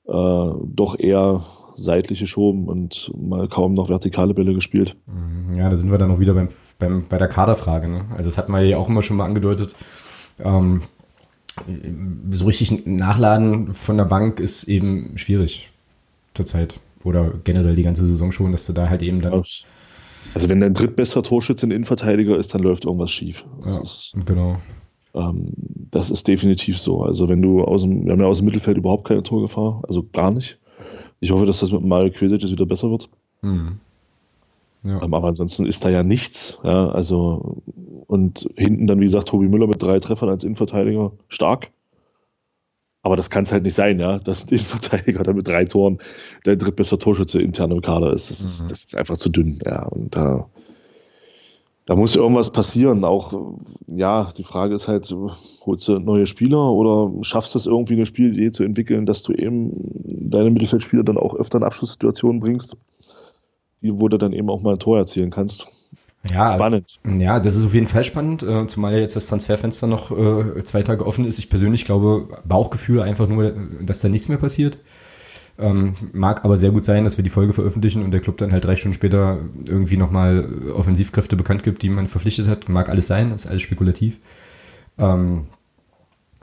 äh, doch eher seitlich geschoben und mal kaum noch vertikale Bälle gespielt. Mhm. Ja, da sind wir dann auch wieder beim, beim, bei der Kaderfrage. Ne? Also das hat man ja auch immer schon mal angedeutet. Ähm, so richtig nachladen von der Bank ist eben schwierig zurzeit. Oder generell die ganze Saison schon, dass du da halt eben dann. Also wenn dein drittbester Torschütze ein Innenverteidiger ist, dann läuft irgendwas schief. Ja, ist, genau. Ähm, das ist definitiv so. Also wenn du aus dem, wir haben ja aus dem Mittelfeld überhaupt keine Torgefahr, also gar nicht. Ich hoffe, dass das mit Mario Quesic wieder besser wird. Mhm. Ja. Ähm, aber ansonsten ist da ja nichts. Ja, also und hinten dann, wie gesagt, Tobi Müller mit drei Treffern als Innenverteidiger stark. Aber das kann es halt nicht sein, ja, dass ein Innenverteidiger (laughs) dann mit drei Toren der drittbeste Torschütze intern im Kader ist. Das, mhm. ist, das ist einfach zu dünn, ja. Und da, Da muss irgendwas passieren. Auch, ja, die Frage ist halt, holst du neue Spieler oder schaffst du es irgendwie eine Spielidee zu entwickeln, dass du eben deine Mittelfeldspieler dann auch öfter in Abschlusssituationen bringst, wo du dann eben auch mal ein Tor erzielen kannst. Ja, spannend. Ja, das ist auf jeden Fall spannend, äh, zumal ja jetzt das Transferfenster noch äh, zwei Tage offen ist. Ich persönlich glaube, Bauchgefühl einfach nur, dass da nichts mehr passiert. Ähm, mag aber sehr gut sein, dass wir die Folge veröffentlichen und der Club dann halt drei Stunden später irgendwie nochmal Offensivkräfte bekannt gibt, die man verpflichtet hat. Mag alles sein, das ist alles spekulativ. Ähm,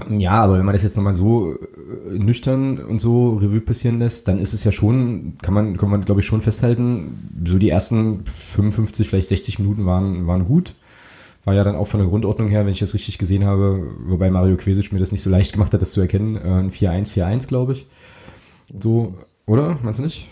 ja, aber wenn man das jetzt nochmal so äh, nüchtern und so Revue passieren lässt, dann ist es ja schon, kann man, kann man glaube ich schon festhalten, so die ersten 55, vielleicht 60 Minuten waren, waren gut. War ja dann auch von der Grundordnung her, wenn ich das richtig gesehen habe, wobei Mario Quesic mir das nicht so leicht gemacht hat, das zu erkennen, äh, ein 4-1, 4-1, glaube ich. So, oder? Meinst du nicht?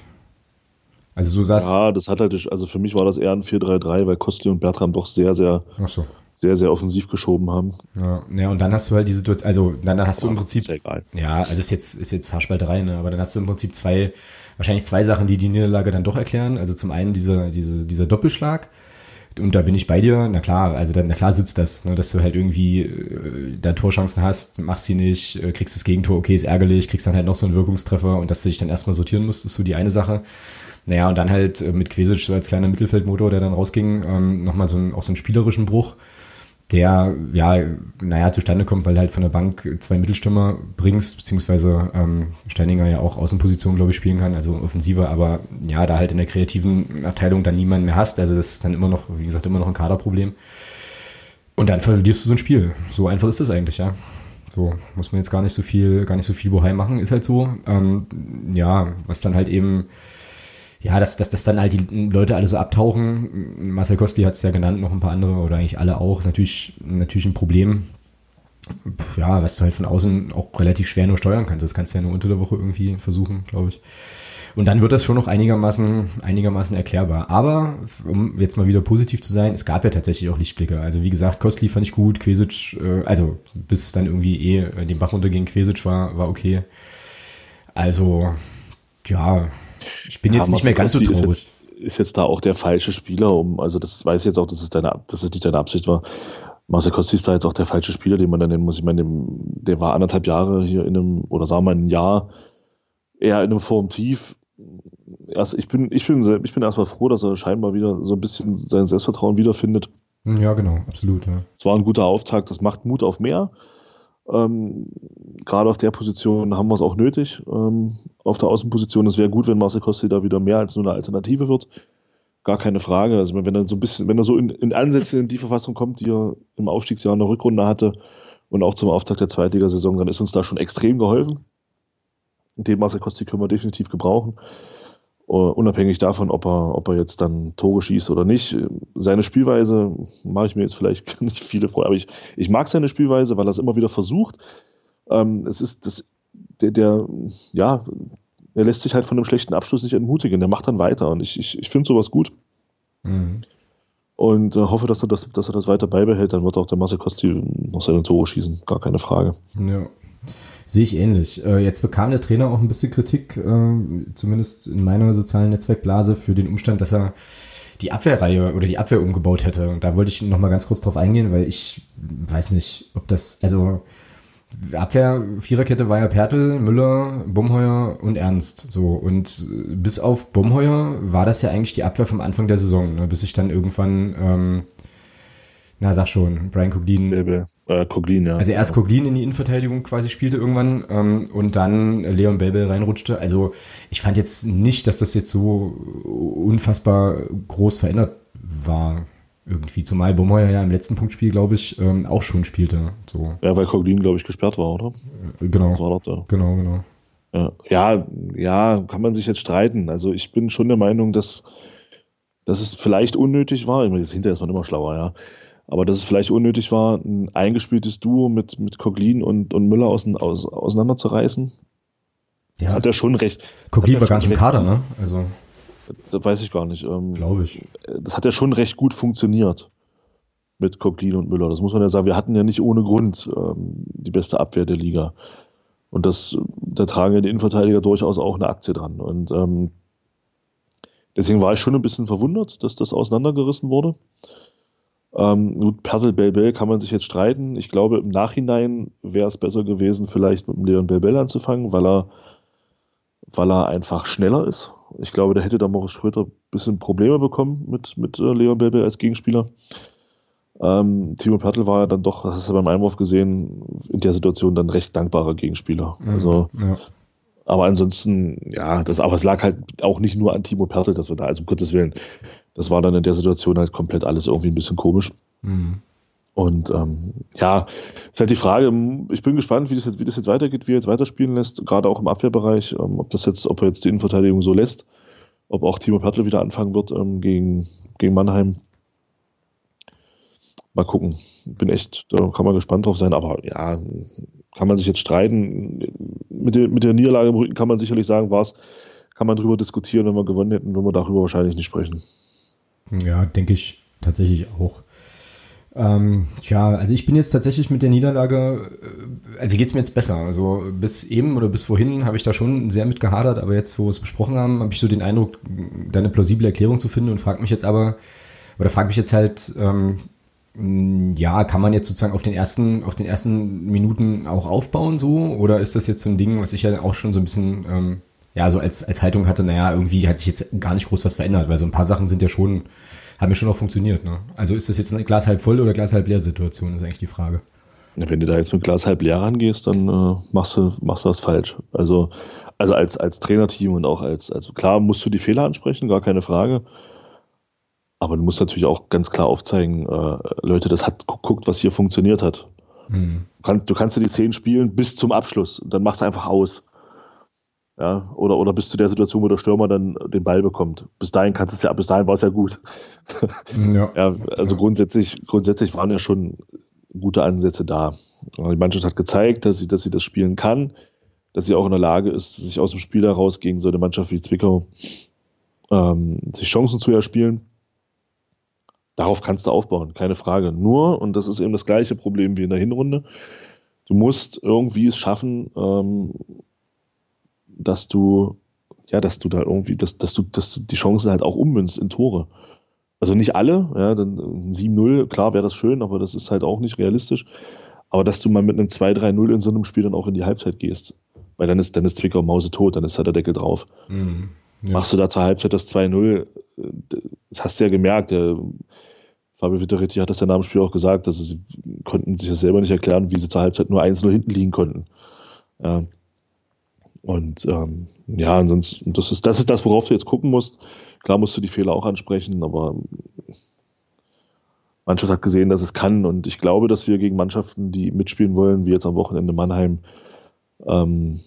Also so saß. Ja, das hat halt, also für mich war das eher ein 4-3-3, weil Kostli und Bertram doch sehr, sehr Ach so sehr, sehr offensiv geschoben haben. Ja, ja und dann hast du halt die Situation, also dann, dann hast du im Prinzip, ja, also ist jetzt, ist jetzt Haarspalterei, ne, aber dann hast du im Prinzip zwei, wahrscheinlich zwei Sachen, die die Niederlage dann doch erklären. Also zum einen dieser, diese, dieser Doppelschlag, und da bin ich bei dir, na klar, also dann, na klar sitzt das, ne, dass du halt irgendwie äh, da Torchancen hast, machst sie nicht, äh, kriegst das Gegentor, okay, ist ärgerlich, kriegst dann halt noch so einen Wirkungstreffer und dass du dich dann erstmal sortieren musst, ist so die eine Sache. Naja, und dann halt äh, mit Quesic so als kleiner Mittelfeldmotor, der dann rausging, ähm, nochmal so ein, auch so einen spielerischen Bruch der ja, naja, zustande kommt, weil du halt von der Bank zwei Mittelstürmer bringst, beziehungsweise ähm, Steininger ja auch Außenposition, glaube ich, spielen kann, also offensiver, aber ja, da halt in der kreativen Abteilung dann niemanden mehr hast, also das ist dann immer noch, wie gesagt, immer noch ein Kaderproblem. Und dann verlierst du so ein Spiel. So einfach ist das eigentlich, ja. So muss man jetzt gar nicht so viel, gar nicht so viel Bohai machen, ist halt so. Ähm, ja, was dann halt eben ja, dass, dass, dass dann halt die Leute alle so abtauchen. Marcel Kostli hat es ja genannt, noch ein paar andere oder eigentlich alle auch. Ist natürlich, natürlich ein Problem. Ja, was du halt von außen auch relativ schwer nur steuern kannst. Das kannst du ja nur unter der Woche irgendwie versuchen, glaube ich. Und dann wird das schon noch einigermaßen, einigermaßen erklärbar. Aber, um jetzt mal wieder positiv zu sein, es gab ja tatsächlich auch Lichtblicke. Also wie gesagt, Kostli fand ich gut, Quesic, äh, also bis dann irgendwie eh den Bach runterging, Quesic war, war okay. Also, ja, ich bin ja, jetzt nicht mehr ganz so traurig. Ist jetzt, ist jetzt da auch der falsche Spieler, um, also das weiß ich jetzt auch, dass es, deine, dass es nicht deine Absicht war. Marcel Kosti ist da jetzt auch der falsche Spieler, den man dann nennen muss. Ich meine, dem, der war anderthalb Jahre hier in einem, oder sagen wir ein Jahr, eher in einem Formtief. Erst, ich bin, ich bin, ich bin erstmal froh, dass er scheinbar wieder so ein bisschen sein Selbstvertrauen wiederfindet. Ja, genau, absolut. Ja. Es war ein guter Auftakt, das macht Mut auf mehr. Ähm, Gerade auf der Position haben wir es auch nötig. Ähm, auf der Außenposition, es wäre gut, wenn Marcel Costi da wieder mehr als nur eine Alternative wird. Gar keine Frage. Also wenn er so ein bisschen, wenn er so in, in Ansätze in die Verfassung kommt, die er im Aufstiegsjahr in der Rückrunde hatte und auch zum Auftakt der Zweitligasaison, dann ist uns da schon extrem geholfen. Den Marcel Costi können wir definitiv gebrauchen. Uh, unabhängig davon, ob er, ob er jetzt dann Tore schießt oder nicht. Seine Spielweise mache ich mir jetzt vielleicht (laughs) nicht viele Freude, aber ich, ich mag seine Spielweise, weil er es immer wieder versucht. Ähm, es ist das, der, der, ja, er lässt sich halt von einem schlechten Abschluss nicht entmutigen. Der macht dann weiter und ich, ich, ich finde sowas gut. Mhm. Und äh, hoffe, dass er, das, dass er das weiter beibehält. Dann wird auch der Marcel Kosti noch seine Tore schießen. Gar keine Frage. Ja. Sehe ich ähnlich. Äh, jetzt bekam der Trainer auch ein bisschen Kritik, äh, zumindest in meiner sozialen Netzwerkblase, für den Umstand, dass er die Abwehrreihe oder die Abwehr umgebaut hätte. Und da wollte ich noch mal ganz kurz drauf eingehen, weil ich weiß nicht, ob das, also Abwehr, Viererkette war ja Pertl, Müller, Bumheuer und Ernst. So. Und bis auf Bumheuer war das ja eigentlich die Abwehr vom Anfang der Saison, ne? bis ich dann irgendwann ähm, na, sag schon, Brian Coglin. Belbe, äh, Coglin, ja. Also erst Coglin in die Innenverteidigung quasi spielte irgendwann ähm, und dann Leon Belbel reinrutschte. Also ich fand jetzt nicht, dass das jetzt so unfassbar groß verändert war. Irgendwie, zumal Baumeier ja im letzten Punktspiel, glaube ich, ähm, auch schon spielte. So. Ja, weil Coglin, glaube ich, gesperrt war, oder? Äh, genau. Das war doch da. Genau, genau. Ja, ja, kann man sich jetzt streiten. Also ich bin schon der Meinung, dass, dass es vielleicht unnötig war. Ich meine, hinterher ist man immer schlauer, ja aber dass es vielleicht unnötig war, ein eingespieltes Duo mit, mit Coglin und, und Müller aus, aus, auseinanderzureißen. Ja. Hat er schon recht. Coglin war ganz im Kader, ne? Also. Das weiß ich gar nicht. Ähm, Glaube ich. Das hat ja schon recht gut funktioniert mit Coglin und Müller. Das muss man ja sagen. Wir hatten ja nicht ohne Grund ähm, die beste Abwehr der Liga. Und das, da tragen ja die Innenverteidiger durchaus auch eine Aktie dran. Und ähm, deswegen war ich schon ein bisschen verwundert, dass das auseinandergerissen wurde. Ähm, gut, Pertel Belbel kann man sich jetzt streiten. Ich glaube, im Nachhinein wäre es besser gewesen, vielleicht mit dem Leon Belbel anzufangen, weil er, weil er einfach schneller ist. Ich glaube, da hätte der Morris Schröter ein bisschen Probleme bekommen mit, mit äh, Leon Belbel als Gegenspieler. Ähm, Timo Pertl war ja dann doch, das hast du beim Einwurf gesehen, in der Situation dann recht dankbarer Gegenspieler. Mhm, also, ja. aber ansonsten, ja, das, aber es lag halt auch nicht nur an Timo Pertl, dass wir da, also um Gottes Willen, das war dann in der Situation halt komplett alles irgendwie ein bisschen komisch. Mhm. Und ähm, ja, ist halt die Frage, ich bin gespannt, wie das jetzt, wie das jetzt weitergeht, wie er jetzt weiterspielen lässt, gerade auch im Abwehrbereich, ähm, ob das jetzt, ob er jetzt die Innenverteidigung so lässt, ob auch Timo Pertl wieder anfangen wird ähm, gegen, gegen Mannheim mal gucken. Bin echt, da kann man gespannt drauf sein, aber ja, kann man sich jetzt streiten. Mit der, mit der Niederlage im Rücken kann man sicherlich sagen, war es, kann man darüber diskutieren, wenn wir gewonnen hätten, wenn wir darüber wahrscheinlich nicht sprechen. Ja, denke ich tatsächlich auch. Ähm, ja, also ich bin jetzt tatsächlich mit der Niederlage, äh, also geht es mir jetzt besser. Also bis eben oder bis vorhin habe ich da schon sehr mit gehadert, aber jetzt, wo wir es besprochen haben, habe ich so den Eindruck, da eine plausible Erklärung zu finden und frage mich jetzt aber, oder frage mich jetzt halt, ähm, hm, ja, kann man jetzt sozusagen auf den ersten, auf den ersten Minuten auch aufbauen so? Oder ist das jetzt so ein Ding, was ich ja auch schon so ein bisschen, ähm, ja, so als, als Haltung hatte, naja, irgendwie hat sich jetzt gar nicht groß was verändert, weil so ein paar Sachen sind ja schon, haben ja schon auch funktioniert, ne? Also ist das jetzt eine Glas halb voll oder Glas halb leer Situation, ist eigentlich die Frage. Wenn du da jetzt mit Glas halb leer rangehst, dann äh, machst du, machst du das falsch. Also, also als, als Trainerteam und auch als, also klar musst du die Fehler ansprechen, gar keine Frage. Aber du musst natürlich auch ganz klar aufzeigen, äh, Leute, das hat guckt, was hier funktioniert hat. Mhm. Du, kannst, du kannst ja die Szenen spielen bis zum Abschluss und dann machst du einfach aus. Ja, oder, oder bis zu der Situation, wo der Stürmer dann den Ball bekommt. Bis dahin kannst es ja, bis dahin war es ja gut. (laughs) Ja. ja also ja. grundsätzlich, grundsätzlich waren ja schon gute Ansätze da. Die Mannschaft hat gezeigt, dass sie, dass sie das spielen kann, dass sie auch in der Lage ist, sich aus dem Spiel heraus gegen so eine Mannschaft wie Zwickau ähm, sich Chancen zu erspielen. Darauf kannst du aufbauen, keine Frage. Nur, und das ist eben das gleiche Problem wie in der Hinrunde, du musst irgendwie es schaffen, ähm, dass du, ja, dass du da irgendwie, dass, dass du, dass du die Chancen halt auch ummünzt in Tore. Also nicht alle, ja, dann 7-0, klar wäre das schön, aber das ist halt auch nicht realistisch. Aber dass du mal mit einem 2-3-0 in so einem Spiel dann auch in die Halbzeit gehst. Weil dann ist, dann ist Zwickau Mause tot, dann ist halt der Deckel drauf. Mhm. Ja. Machst du da zur Halbzeit das 2-0, das hast du ja gemerkt, der Fabio Vittoretti hat das ja nach dem Spiel auch gesagt, dass sie konnten sich das selber nicht erklären, wie sie zur Halbzeit nur 1-0 hinten liegen konnten. Ja. Und ähm, ja, ansonsten, das ist, das ist das, worauf du jetzt gucken musst. Klar musst du die Fehler auch ansprechen, aber Mannschaft hat gesehen, dass es kann. Und ich glaube, dass wir gegen Mannschaften, die mitspielen wollen, wie jetzt am Wochenende Mannheim, ähm,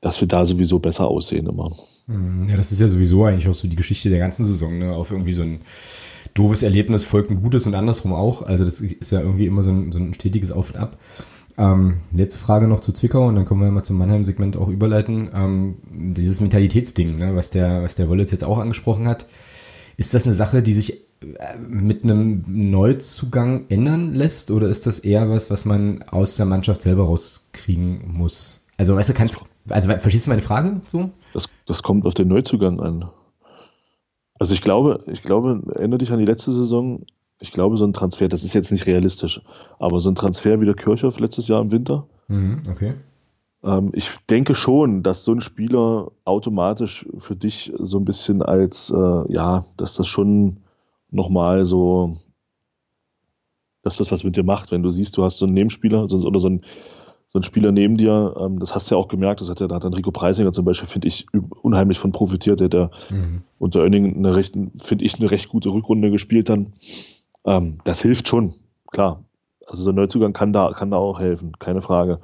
dass wir da sowieso besser aussehen immer. Mhm. Ja, das ist ja sowieso eigentlich auch so die Geschichte der ganzen Saison, ne? Auf irgendwie so ein doofes Erlebnis folgt ein gutes und andersrum auch. Also das ist ja irgendwie immer so ein, so ein stetiges Auf und Ab. Ähm, letzte Frage noch zu Zwickau und dann können wir mal zum Mannheim-Segment auch überleiten. Ähm, dieses Mentalitätsding, ne, was der, was der Wollitz jetzt auch angesprochen hat, ist das eine Sache, die sich äh, mit einem Neuzugang ändern lässt oder ist das eher was, was man aus der Mannschaft selber rauskriegen muss? Also, weißt du, kannst, also verstehst du meine Frage so? Das, das kommt auf den Neuzugang an. Also ich glaube, ich glaube, erinnere dich an die letzte Saison, ich glaube, so ein Transfer, das ist jetzt nicht realistisch, aber so ein Transfer wie der Kirchhoff letztes Jahr im Winter. Mhm, okay. Ähm, ich denke schon, dass so ein Spieler automatisch für dich so ein bisschen als, äh, ja, dass das schon nochmal so, dass das was mit dir macht, wenn du siehst, du hast so einen Nebenspieler oder so einen so ein Spieler neben dir, ähm, das hast du ja auch gemerkt, das hat ja, da hat dann Rico Preisinger zum Beispiel, finde ich, unheimlich von profitiert, der, der mhm. unter Oenning eine recht, finde ich, eine recht gute Rückrunde gespielt dann. Ähm, das hilft schon, klar. Also so ein Neuzugang kann da, kann da auch helfen, keine Frage.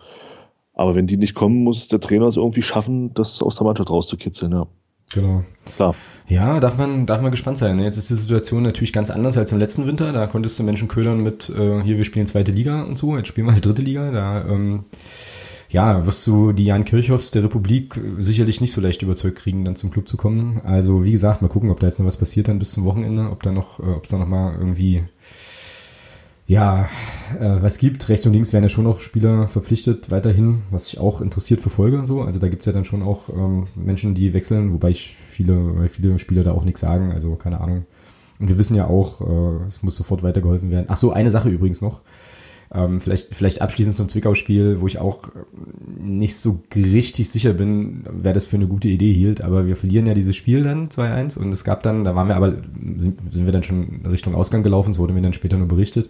Aber wenn die nicht kommen, muss der Trainer es irgendwie schaffen, das aus der Mannschaft rauszukitzeln, ja. Genau. Klar. Ja, darf man, darf man gespannt sein. Jetzt ist die Situation natürlich ganz anders als im letzten Winter. Da konntest du Menschen ködern mit, äh, hier, wir spielen zweite Liga und so. Jetzt spielen wir halt dritte Liga. Da, ähm, ja, wirst du die Jan Kirchhoffs der Republik sicherlich nicht so leicht überzeugt kriegen, dann zum Club zu kommen. Also, wie gesagt, mal gucken, ob da jetzt noch was passiert dann bis zum Wochenende, ob da noch, äh, ob es da noch mal irgendwie ja, äh, was gibt. Rechts und links werden ja schon noch Spieler verpflichtet weiterhin, was ich auch interessiert verfolge und so. Also da gibt's ja dann schon auch ähm, Menschen, die wechseln, wobei ich viele, weil viele Spieler da auch nichts sagen, also keine Ahnung. Und wir wissen ja auch, äh, es muss sofort weitergeholfen werden. Ach so, eine Sache übrigens noch. Ähm, vielleicht, vielleicht abschließend zum Zwickau-Spiel, wo ich auch nicht so richtig sicher bin, wer das für eine gute Idee hielt. Aber wir verlieren ja dieses Spiel dann 2-1 und es gab dann, da waren wir aber, sind, sind wir dann schon Richtung Ausgang gelaufen, es wurde mir dann später nur berichtet.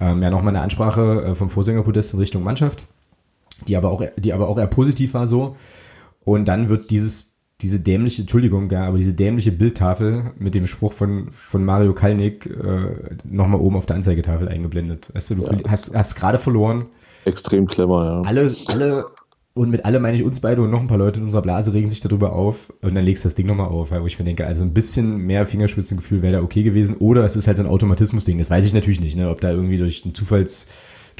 Ähm, ja, nochmal eine Ansprache äh, vom Vorsängerpodest in Richtung Mannschaft, die aber auch, die aber auch eher positiv war so. Und dann wird dieses diese dämliche, Entschuldigung, ja, aber diese dämliche Bildtafel mit dem Spruch von, von Mario Kalnick äh, nochmal oben auf der Anzeigetafel eingeblendet. Weißt du, du ja. hast, hast gerade verloren. Extrem clever, ja. Alle, alle, und mit alle meine ich uns beide und noch ein paar Leute in unserer Blase regen sich darüber auf und dann legst du das Ding nochmal auf, wo ich mir denke, also ein bisschen mehr Fingerspitzengefühl wäre da okay gewesen oder es ist halt so ein Automatismus-Ding, das weiß ich natürlich nicht, ne, ob da irgendwie durch einen Zufalls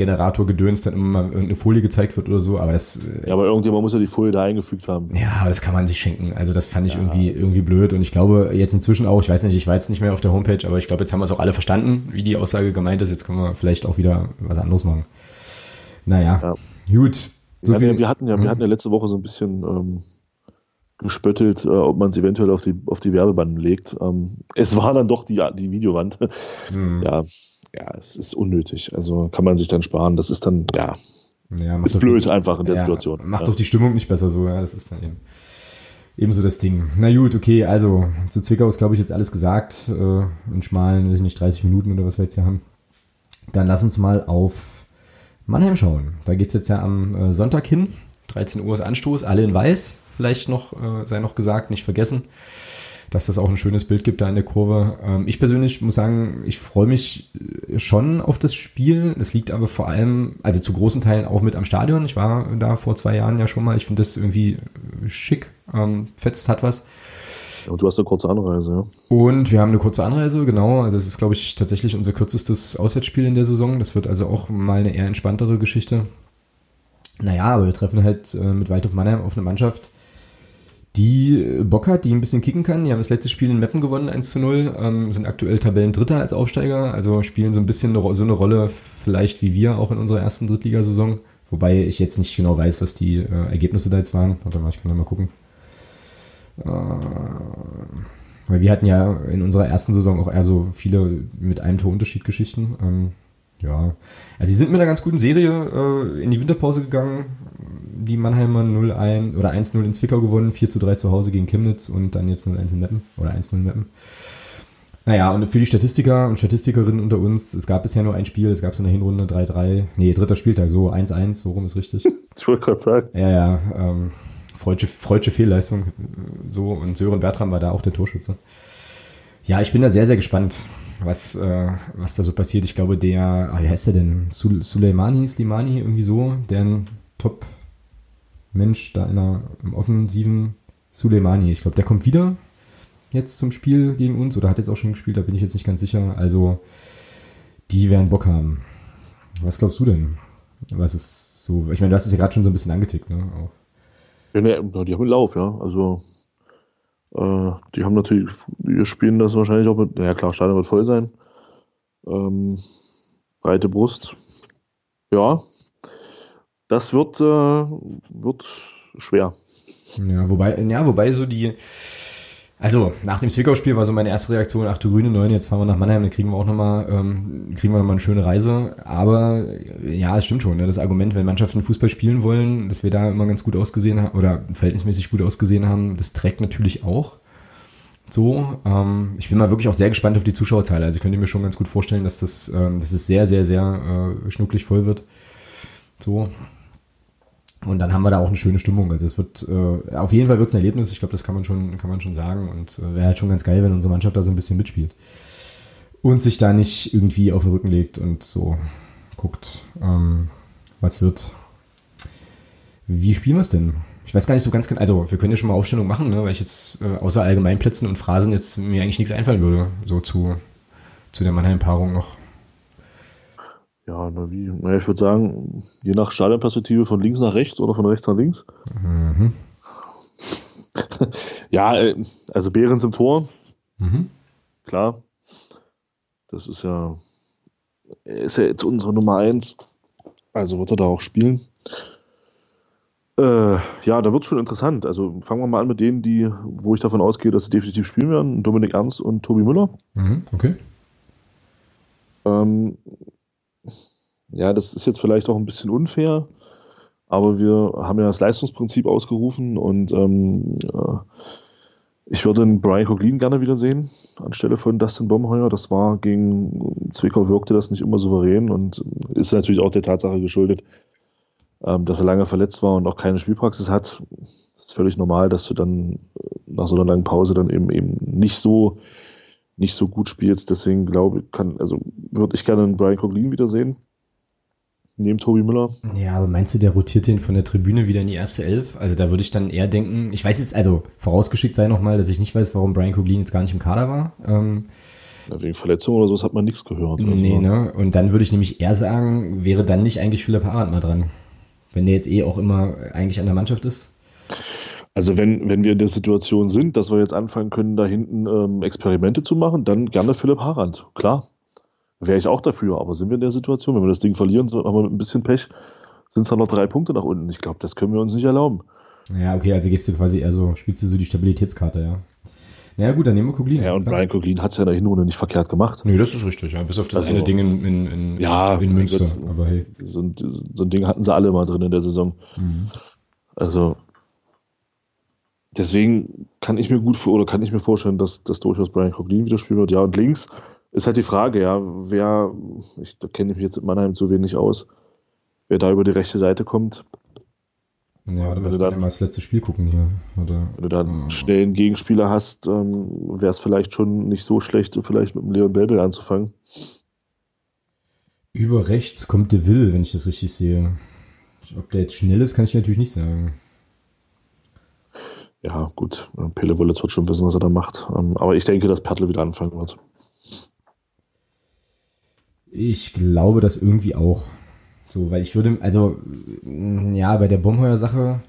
Generator gedöns dann immer mal irgendeine Folie gezeigt wird oder so, aber das. Äh, ja, aber irgendjemand muss ja die Folie da eingefügt haben. Ja, aber das kann man sich schenken. Also das fand ich ja, irgendwie, also. irgendwie blöd und ich glaube jetzt inzwischen auch, ich weiß nicht, ich war jetzt nicht mehr auf der Homepage, aber ich glaube, jetzt haben wir es auch alle verstanden, wie die Aussage gemeint ist. Jetzt können wir vielleicht auch wieder was anderes machen. Naja, ja. gut. So ja, wir, wir, hatten ja, wir hm. hatten ja letzte Woche so ein bisschen ähm, gespöttelt, äh, ob man es eventuell auf die, auf die Werbebanden legt. Ähm, es war dann doch die, die Videowand. Hm. Ja, ja, es ist unnötig. Also kann man sich dann sparen. Das ist dann, ja, ja ist blöd die, einfach in der ja, Situation. Macht ja. doch die Stimmung nicht besser so, ja, das ist dann eben. Ebenso das Ding. Na gut, okay, also zu Zwickau ist, glaube ich, jetzt alles gesagt. Äh, in schmalen, weiß ich nicht, 30 Minuten oder was wir jetzt hier haben. Dann lass uns mal auf Mannheim schauen. Da geht es jetzt ja am äh, Sonntag hin. 13 Uhr ist Anstoß, alle in weiß, vielleicht noch, äh, sei noch gesagt, nicht vergessen dass das auch ein schönes Bild gibt da in der Kurve. Ähm, ich persönlich muss sagen, ich freue mich äh, schon auf das Spiel. Es liegt aber vor allem, also zu großen Teilen auch mit am Stadion. Ich war da vor zwei Jahren ja schon mal. Ich finde das irgendwie schick. Ähm, fetzt hat was. Und du hast eine kurze Anreise, ja. Und wir haben eine kurze Anreise, genau. Also es ist, glaube ich, tatsächlich unser kürzestes Auswärtsspiel in der Saison. Das wird also auch mal eine eher entspanntere Geschichte. Naja, aber wir treffen halt äh, mit Waldhof Mannheim auf eine Mannschaft, die Bock hat, die ein bisschen kicken kann. Die haben das letzte Spiel in Meppen gewonnen, 1 zu 0, ähm, sind aktuell Tabellendritter als Aufsteiger, also spielen so ein bisschen eine, so eine Rolle vielleicht wie wir auch in unserer ersten Drittligasaison. Wobei ich jetzt nicht genau weiß, was die äh, Ergebnisse da jetzt waren. Warte mal, ich kann da mal gucken. Äh, weil wir hatten ja in unserer ersten Saison auch eher so viele mit einem Torunterschied Geschichten. Ähm, ja, also sie sind mit einer ganz guten Serie äh, in die Winterpause gegangen. Die Mannheimer 0-1 oder 1-0 in Zwickau gewonnen, 4-3 zu Hause gegen Chemnitz und dann jetzt 0-1 in Meppen oder 1-0 in Meppen. Naja, und für die Statistiker und Statistikerinnen unter uns, es gab bisher nur ein Spiel, es gab so eine Hinrunde 3-3, nee, dritter Spieltag, so 1-1, so rum ist richtig. (laughs) Ich wollte gerade sagen. Ja, ja, ähm, freudsche, freudsche Fehlleistung, so, und Sören Bertram war da auch der Torschütze. Ja, ich bin da sehr, sehr gespannt, was, äh, was da so passiert. Ich glaube, der, ah, wie heißt der denn? Suleimani, Slimani, irgendwie so, der Top-Mensch da in der, im offensiven Suleimani. Ich glaube, der kommt wieder jetzt zum Spiel gegen uns oder hat jetzt auch schon gespielt, da bin ich jetzt nicht ganz sicher. Also, die werden Bock haben. Was glaubst du denn? Was ist so, ich meine, du hast es ja gerade schon so ein bisschen angetickt, ne? Auch. Ja, ne, die haben einen Lauf, ja. Also, äh, die haben natürlich, wir spielen das wahrscheinlich auch mit, naja klar, Stadion wird voll sein. Ähm, breite Brust. Ja, das wird, äh, wird schwer. Ja, wobei, ja, wobei so die, also nach dem Zwickau-Spiel war so meine erste Reaktion, ach du grüne Neun, jetzt fahren wir nach Mannheim, dann kriegen wir auch nochmal, ähm, kriegen wir nochmal eine schöne Reise. Aber ja, es stimmt schon, ne? das Argument, wenn Mannschaften Fußball spielen wollen, dass wir da immer ganz gut ausgesehen haben oder verhältnismäßig gut ausgesehen haben, das trägt natürlich auch. So, ähm, ich bin mal wirklich auch sehr gespannt auf die Zuschauerzahl. Also ich könnte mir schon ganz gut vorstellen, dass das, ähm, dass es sehr, sehr, sehr äh, schnucklig voll wird. So, und dann haben wir da auch eine schöne Stimmung. Also es wird äh, auf jeden Fall wird es ein Erlebnis. Ich glaube, das kann man schon, kann man schon sagen. Und äh, wäre halt schon ganz geil, wenn unsere Mannschaft da so ein bisschen mitspielt und sich da nicht irgendwie auf den Rücken legt und so guckt, ähm, was wird. Wie spielen wir es denn? Ich weiß gar nicht so ganz genau. Also wir können ja schon mal Aufstellung machen, ne? weil ich jetzt äh, außer Allgemeinplätzen und Phrasen jetzt mir eigentlich nichts einfallen würde, so zu, zu der Mannheim-Paarung noch. Ja, na wie? Na, ich würde sagen, je nach Stadionperspektive von links nach rechts oder von rechts nach links. Mhm. (laughs) ja, äh, also Behrens im Tor. Mhm. Klar. Das ist ja, ist ja jetzt unsere Nummer eins. Also wird er da auch spielen. Äh, ja, da wird es schon interessant. Also fangen wir mal an mit denen, die, wo ich davon ausgehe, dass sie definitiv spielen werden. Dominik Ernst und Tobi Müller. Mhm, okay. Ähm, ja, das ist jetzt vielleicht auch ein bisschen unfair, aber wir haben ja das Leistungsprinzip ausgerufen und ähm, ja, ich würde Brian Coglin gerne wiedersehen anstelle von Dustin Baumheuer. Das war gegen Zwickau wirkte das nicht immer souverän und ist natürlich auch der Tatsache geschuldet, ähm, dass er lange verletzt war und auch keine Spielpraxis hat. Das ist völlig normal, dass du dann nach so einer langen Pause dann eben eben nicht so nicht so gut spielst. Deswegen glaube ich, kann, also würde ich gerne Brian Coglin wiedersehen. Neben Tobi Müller. Ja, aber meinst du, der rotiert den von der Tribüne wieder in die erste Elf? Also da würde ich dann eher denken, ich weiß jetzt, also vorausgeschickt sei nochmal, dass ich nicht weiß, warum Brian Coglin jetzt gar nicht im Kader war. Ähm, ja, wegen Verletzung oder so hat man nichts gehört. Also. Nee, ne? Und dann würde ich nämlich eher sagen, wäre dann nicht eigentlich Philipp Harald mal dran. Wenn der jetzt eh auch immer eigentlich an der Mannschaft ist. Also wenn, wenn wir in der Situation sind, dass wir jetzt anfangen können, da hinten ähm, Experimente zu machen, dann gerne Philipp Harand, klar. Wäre ich auch dafür, aber sind wir in der Situation, wenn wir das Ding verlieren, haben wir mit ein bisschen Pech, sind es dann noch drei Punkte nach unten. Ich glaube, das können wir uns nicht erlauben. Ja, okay, also gehst du quasi eher so, spielst du so die Stabilitätskarte, ja. Naja, gut, dann nehmen wir Koglin. Ja, und Brian Koglin hat es ja in der Hinrunde nicht verkehrt gemacht. Nee, das ist richtig, ja. Bis auf das also, eine Ding in, in, in, ja, in Münster. Gott, aber hey. So ein, so ein Ding hatten sie alle mal drin in der Saison. Mhm. Also, deswegen kann ich mir gut oder kann ich mir vorstellen, dass, dass durchaus Brian Coglin wieder spielen wird. Ja, und links ist halt die Frage, ja, wer, ich da kenne ich mich jetzt in Mannheim zu wenig aus, wer da über die rechte Seite kommt. Ja, wenn du dann mal das letzte Spiel gucken hier. Oder, wenn du dann äh, schnell einen Gegenspieler hast, ähm, wäre es vielleicht schon nicht so schlecht, vielleicht mit dem Leon Belbel anzufangen. Über rechts kommt De Will, wenn ich das richtig sehe. Ob der jetzt schnell ist, kann ich natürlich nicht sagen ja, gut, Pele Wollitz wird schon wissen, was er da macht. Ähm, aber ich denke, dass Pertl wieder anfangen wird. Ich glaube das irgendwie auch. So, weil ich würde, also, mm, ja, bei der Bomheuer-Sache,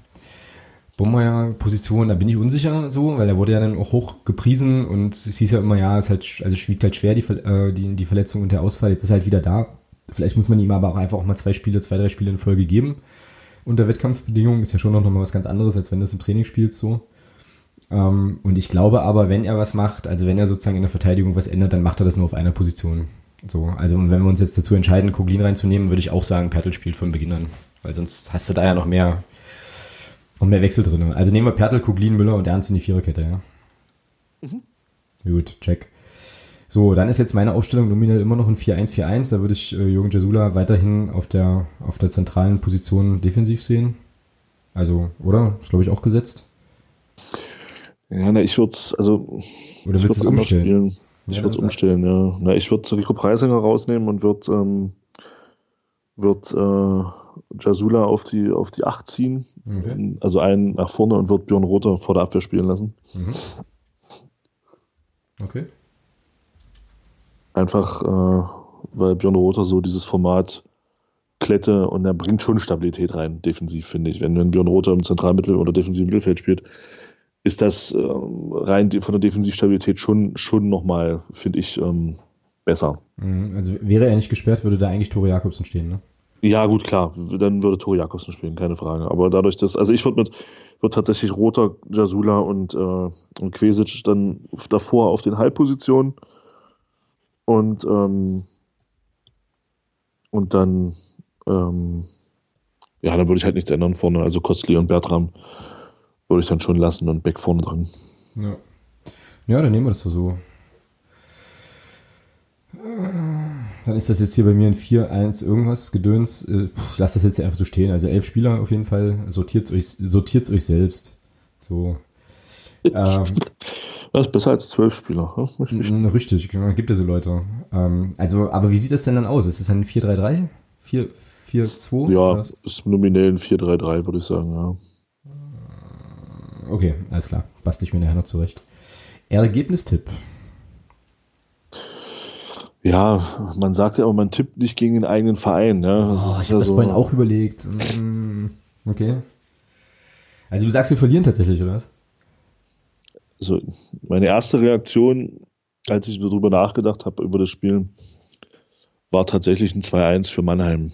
Bomheuer-Position, da bin ich unsicher so, weil er wurde ja dann auch hoch gepriesen und es hieß ja immer, ja, es halt, also es halt schwer, die, äh, die, die Verletzung und der Ausfall. Jetzt ist er halt wieder da. Vielleicht muss man ihm aber auch einfach auch mal zwei Spiele, zwei, drei Spiele in Folge geben unter Wettkampfbedingungen ist ja schon noch mal was ganz anderes, als wenn du es im Training spielst so. Ähm, und ich glaube aber, wenn er was macht, also wenn er sozusagen in der Verteidigung was ändert, dann macht er das nur auf einer Position. So, also wenn wir uns jetzt dazu entscheiden, Koglin reinzunehmen, würde ich auch sagen, Pertl spielt von Beginn an. Weil sonst hast du da ja noch mehr, noch mehr Wechsel drin. Also nehmen wir Pertl, Koglin, Müller und Ernst in die Viererkette, ja. Mhm. Gut, check. So, dann ist jetzt meine Aufstellung nominell immer noch ein 4-1-4-1. Da würde ich äh, Jürgen Jasula weiterhin auf der, auf der zentralen Position defensiv sehen. Also, oder? Ist, glaube ich, auch gesetzt. Ja, na, ich würde es, also. Oder willst du es umstellen? Spielen. Ich ja, würde es umstellen, ja. Na, ich würde Rico Preisinger rausnehmen und würde ähm, würd, äh, Jasula auf die, auf die 8 ziehen. Okay. Also einen nach vorne und wird Björn Rother vor der Abwehr spielen lassen. Mhm. Okay. Einfach, äh, weil Björn Rother so dieses Format Klette und er bringt schon Stabilität rein, defensiv, finde ich. Wenn, wenn Björn Rother im Zentralmittel oder defensiven Mittelfeld spielt, ist das ähm, rein von der Defensivstabilität schon, schon nochmal, finde ich, ähm, besser. Mhm, also wäre er nicht gesperrt, würde da eigentlich Tore Jakobsen stehen, ne? Ja, gut, klar. Dann würde Tore Jakobsen spielen, keine Frage. Aber dadurch, dass, also ich würde mit, würde tatsächlich Roter, Jasula und, äh, und Quesic dann davor auf den Halbpositionen und, ähm, und dann, ähm, ja, dann würde ich halt nichts ändern vorne. Also Kostli und Bertram würde ich dann schon lassen und Beck vorne dran. Ja. Ja, dann nehmen wir das so. Dann ist das jetzt hier bei mir ein 4-1 irgendwas, Gedöns. Äh, pff, lass das jetzt einfach so stehen. Also elf Spieler auf jeden Fall. Sortiert euch, sortiert's euch selbst. So. ähm, (laughs) das ist besser als zwölf Spieler. Richtig, gibt ja so Leute. Ähm, also, aber wie sieht das denn dann aus? Ist es ein 4-3-3? 4-4-2? Ja, oder? ist nominell ein 4-3-3, würde ich sagen, ja. Okay, alles klar. Bastel ich mir nachher noch zurecht. Ergebnistipp. Ja, man sagt ja auch, man tippt nicht gegen den eigenen Verein. Ja. Oh, ich habe das so vorhin auch überlegt. Mm, okay. Also du sagst, wir verlieren tatsächlich, oder was? also meine erste Reaktion, als ich darüber nachgedacht habe, über das Spiel, war tatsächlich ein 2-1 für Mannheim.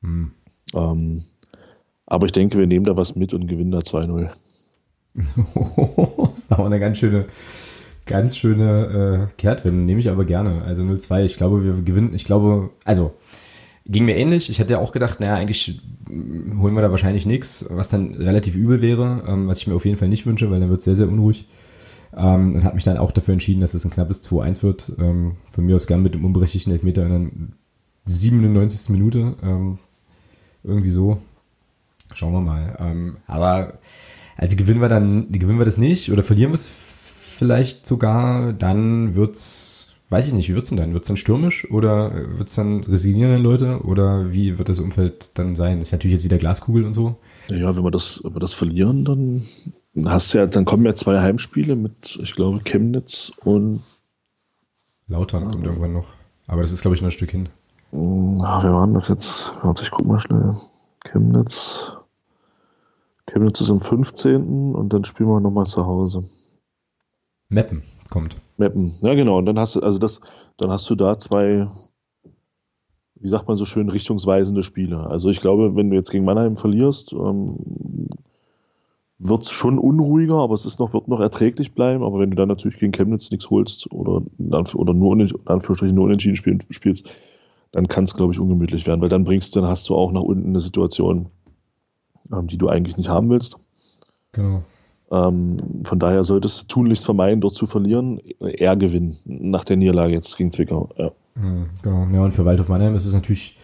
Mhm. Ähm, Aber ich denke, wir nehmen da was mit und gewinnen da 2-0. (laughs) das ist aber eine ganz schöne, ganz schöne äh, Kehrtwende. Nehme ich aber gerne. Also 0-2. Ich glaube, wir gewinnen. Ich glaube, also ging mir ähnlich. Ich hätte ja auch gedacht, naja, eigentlich holen wir da wahrscheinlich nichts, was dann relativ übel wäre, ähm, was ich mir auf jeden Fall nicht wünsche, weil dann wird es sehr, sehr unruhig. Ähm, und habe mich dann auch dafür entschieden, dass es ein knappes 2-1 wird. Ähm, von mir aus gern mit dem unberechtigten Elfmeter in der 97. Minute. Ähm, irgendwie so. Schauen wir mal. Ähm, aber also gewinnen wir dann, gewinnen wir das nicht oder verlieren wir es vielleicht sogar, dann wird's, weiß ich nicht, wie wird's denn dann? Wird's dann stürmisch oder wird's dann resignieren Leute oder wie wird das Umfeld dann sein? Das ist natürlich jetzt wieder Glaskugel und so. Ja, wenn wir das, wenn wir das verlieren, dann hast du ja, dann kommen ja zwei Heimspiele mit, ich glaube, Chemnitz und Lautern kommt irgendwann noch. Aber das ist, glaube ich, noch ein Stück hin. Ah, wer waren das jetzt? Warte, ich guck mal schnell. Chemnitz. Chemnitz ist am 15. und dann spielen wir nochmal zu Hause. Meppen kommt. Meppen, ja genau. Und dann hast du, also das, dann hast du da zwei, wie sagt man so schön, richtungsweisende Spiele. Also ich glaube, wenn du jetzt gegen Mannheim verlierst, ähm, wird es schon unruhiger, aber es ist noch, wird noch erträglich bleiben. Aber wenn du dann natürlich gegen Chemnitz nichts holst oder, oder nur in Anführungsstrichen nur unentschieden spielst, dann kann es, glaube ich, ungemütlich werden, weil dann bringst du, dann hast du auch nach unten eine Situation, ähm, die du eigentlich nicht haben willst. Genau. Ähm, von daher solltest du tunlichst vermeiden, dort zu verlieren, eher gewinnen nach der Niederlage jetzt gegen Zwickau. Ja. Mhm, genau. Ja, und für Waldhof Mannheim ist es natürlich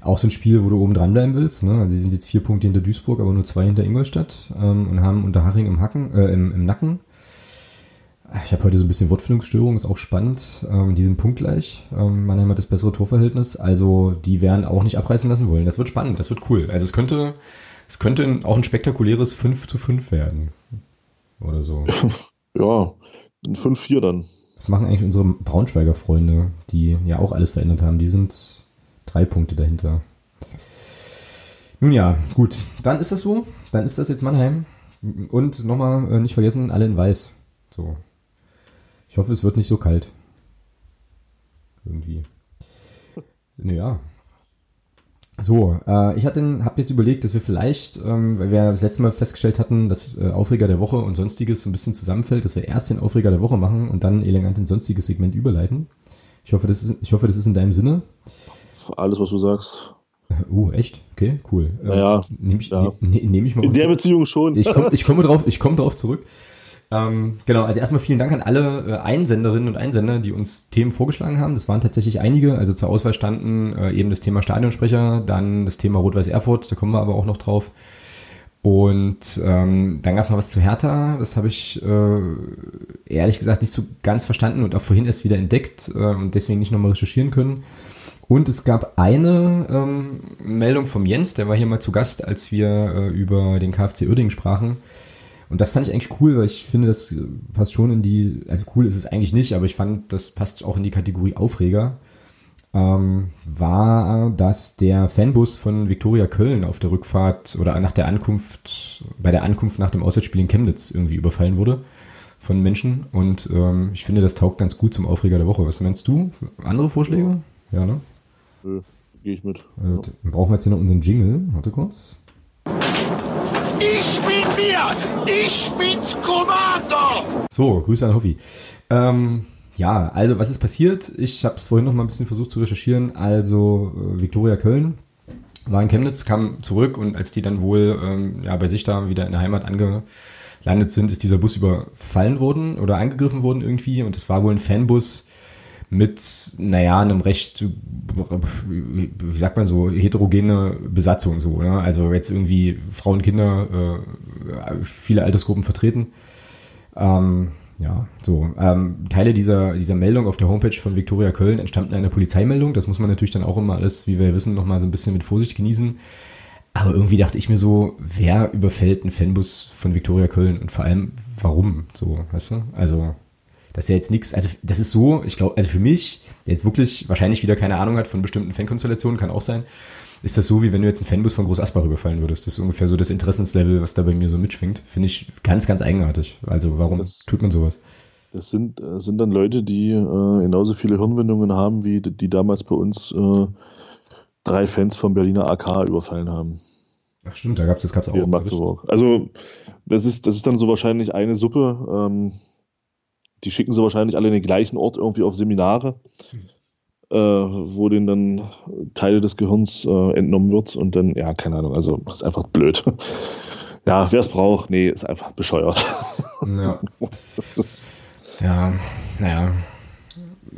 auch so ein Spiel, wo du oben dranbleiben willst. Ne? Also sie sind jetzt vier Punkte hinter Duisburg, aber nur zwei hinter Ingolstadt ähm, und haben unter Haching im, Hacken, äh, im, im Nacken. Ich habe heute so ein bisschen Wortfindungsstörung, ist auch spannend. Ähm, die sind punktgleich. Ähm, Mannheim hat das bessere Torverhältnis. Also die werden auch nicht abreißen lassen wollen. Das wird spannend, das wird cool. Also es könnte, es könnte auch ein spektakuläres 5 zu 5 werden. Oder so. (laughs) ja, ein 5-4 dann. Was machen eigentlich unsere Braunschweiger Freunde, die ja auch alles verändert haben? Die sind drei Punkte dahinter. Nun ja, gut. Dann ist das so. Dann ist das jetzt Mannheim. Und nochmal äh, nicht vergessen, alle in weiß. So. Ich hoffe, es wird nicht so kalt. Irgendwie. (laughs) Naja. So, äh, ich hatte, habe jetzt überlegt, dass wir vielleicht, ähm, weil wir das letzte Mal festgestellt hatten, dass äh, Aufreger der Woche und sonstiges so ein bisschen zusammenfällt, dass wir erst den Aufreger der Woche machen und dann elegant in sonstiges Segment überleiten. Ich hoffe, das ist, ich hoffe, das ist in deinem Sinne. Alles, was du sagst. Uh, echt? Okay, cool. Naja. Äh, Nehme ich, ja. ne, nehm ich mal. In der Beziehung schon. Ich komme ich komm drauf, ich komme drauf zurück. Ähm, genau, also erstmal vielen Dank an alle äh, Einsenderinnen und Einsender, die uns Themen vorgeschlagen haben. Das waren tatsächlich einige. Also zur Auswahl standen äh, eben das Thema Stadionsprecher, dann das Thema Rot-Weiß Erfurt, da kommen wir aber auch noch drauf. Und ähm, dann gab es noch was zu Hertha, das habe ich äh, ehrlich gesagt nicht so ganz verstanden und auch vorhin erst wieder entdeckt äh, und deswegen nicht nochmal recherchieren können. Und es gab eine ähm, Meldung vom Jens, der war hier mal zu Gast, als wir äh, über den KfC Uerdingen sprachen. Und das fand ich eigentlich cool, weil ich finde, das passt schon in die, also cool ist es eigentlich nicht, aber ich fand, das passt auch in die Kategorie Aufreger. Ähm, war, dass der Fanbus von Viktoria Köln auf der Rückfahrt oder nach der Ankunft, bei der Ankunft nach dem Auswärtsspiel in Chemnitz irgendwie überfallen wurde von Menschen. Und ähm, ich finde, das taugt ganz gut zum Aufreger der Woche. Was meinst du? Andere Vorschläge? Ja, ne? Nö, gehe ich mit. Also, dann brauchen wir jetzt hier noch unseren Jingle. Warte kurz. Ich bin mir! Ich bin's Kommando! So, Grüße an Hoffi. Ähm, ja, also was ist passiert? Ich habe es vorhin noch mal ein bisschen versucht zu recherchieren. Also äh, Viktoria Köln war in Chemnitz, kam zurück und als die dann wohl ähm, ja, bei sich da wieder in der Heimat angelandet sind, ist dieser Bus überfallen worden oder angegriffen worden irgendwie und es war wohl ein Fanbus mit, naja, einem recht, wie sagt man so, heterogene Besatzung so. Ne? Also jetzt irgendwie Frauen, Kinder, äh, viele Altersgruppen vertreten. Ähm, ja, so. Ähm, Teile dieser, dieser Meldung auf der Homepage von Viktoria Köln entstammten einer Polizeimeldung. Das muss man natürlich dann auch immer alles, wie wir wissen, nochmal so ein bisschen mit Vorsicht genießen. Aber irgendwie dachte ich mir so, wer überfällt einen Fanbus von Viktoria Köln und vor allem warum? So, weißt du? Also, das ist ja jetzt nichts, also das ist so, ich glaube, also für mich, der jetzt wirklich wahrscheinlich wieder keine Ahnung hat von bestimmten Fankonstellationen, kann auch sein, ist das so, wie wenn du jetzt einen Fanbus von Groß Asbach überfallen würdest. Das ist ungefähr so das Interessenslevel, was da bei mir so mitschwingt. Finde ich ganz, ganz eigenartig. Also warum das, tut man sowas? Das sind, das sind dann Leute, die äh, genauso viele Hirnwindungen haben, wie die, die damals bei uns äh, drei Fans vom Berliner AK überfallen haben. Ach stimmt, da gab es das gab's auch. In Magdeburg. Also das ist, das ist dann so wahrscheinlich eine Suppe. Ähm, die schicken sie wahrscheinlich alle in den gleichen Ort irgendwie auf Seminare, hm. äh, wo denen dann Teile des Gehirns äh, entnommen wird und dann, ja, keine Ahnung, also ist einfach blöd. (laughs) ja, wer es braucht, nee, ist einfach bescheuert. Ja. (laughs) ja, naja.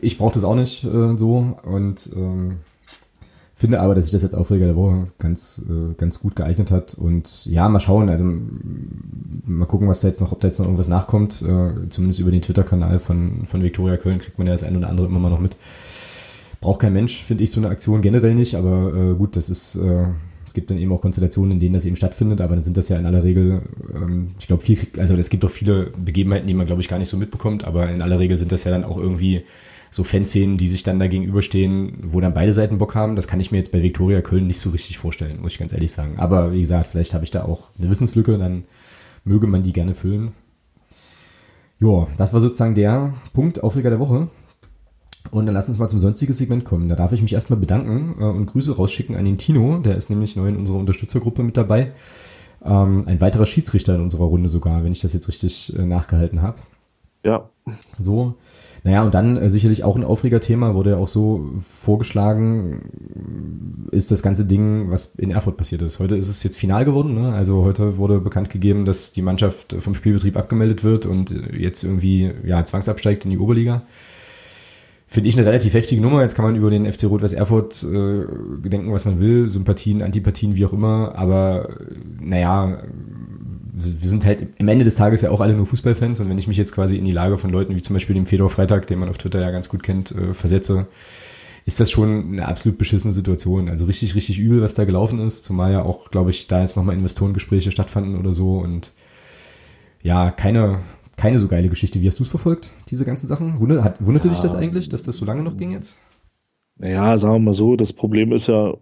Ich brauche das auch nicht äh, so und ähm, finde aber, dass sich das jetzt Aufreger der Woche ganz, äh, ganz gut geeignet hat. Und ja, mal schauen, also mal gucken, was da jetzt noch, ob da jetzt noch irgendwas nachkommt. Äh, zumindest über den Twitter-Kanal von, von Viktoria Köln kriegt man ja das ein oder andere immer mal noch mit. Braucht kein Mensch, finde ich, so eine Aktion generell nicht, aber äh, gut, das ist, äh, es gibt dann eben auch Konstellationen, in denen das eben stattfindet, aber dann sind das ja in aller Regel, ähm, ich glaube, viel, also es gibt auch viele Begebenheiten, die man, glaube ich, gar nicht so mitbekommt, aber in aller Regel sind das ja dann auch irgendwie so Fanszenen, die sich dann da gegenüberstehen, wo dann beide Seiten Bock haben. Das kann ich mir jetzt bei Viktoria Köln nicht so richtig vorstellen, muss ich ganz ehrlich sagen. Aber wie gesagt, vielleicht habe ich da auch eine Wissenslücke, dann möge man die gerne füllen. Ja, das war sozusagen der Punkt Aufreger der Woche. Und dann lass uns mal zum sonstigen Segment kommen. Da darf ich mich erstmal bedanken äh, und Grüße rausschicken an den Tino. Der ist nämlich neu in unserer Unterstützergruppe mit dabei. Ähm, ein weiterer Schiedsrichter in unserer Runde sogar, wenn ich das jetzt richtig äh, nachgehalten habe. Ja. So. Naja, und dann äh, sicherlich auch ein Aufregerthema, wurde ja auch so vorgeschlagen, ist das ganze Ding, was in Erfurt passiert ist. Heute ist es jetzt final geworden, ne? Also heute wurde bekannt gegeben, dass die Mannschaft vom Spielbetrieb abgemeldet wird und jetzt irgendwie ja, zwangsabsteigt in die Oberliga. Finde ich eine relativ heftige Nummer. Jetzt kann man über den FC Rot-Weiß Erfurt äh, denken, was man will, Sympathien, Antipathien, wie auch immer. Aber naja, wir sind halt am Ende des Tages ja auch alle nur Fußballfans und wenn ich mich jetzt quasi in die Lage von Leuten wie zum Beispiel dem Fedor Freitag, den man auf Twitter ja ganz gut kennt, äh, versetze, ist das schon eine absolut beschissene Situation. Also richtig, richtig übel, was da gelaufen ist, zumal ja auch, glaube ich, da jetzt nochmal Investorengespräche stattfanden oder so und ja, keine, keine so geile Geschichte. Wie hast du es verfolgt, diese ganzen Sachen? Wundert, hat, wunderte ja. dich das eigentlich, dass das so lange noch ging jetzt? Naja, sagen wir mal so, das Problem ist ja,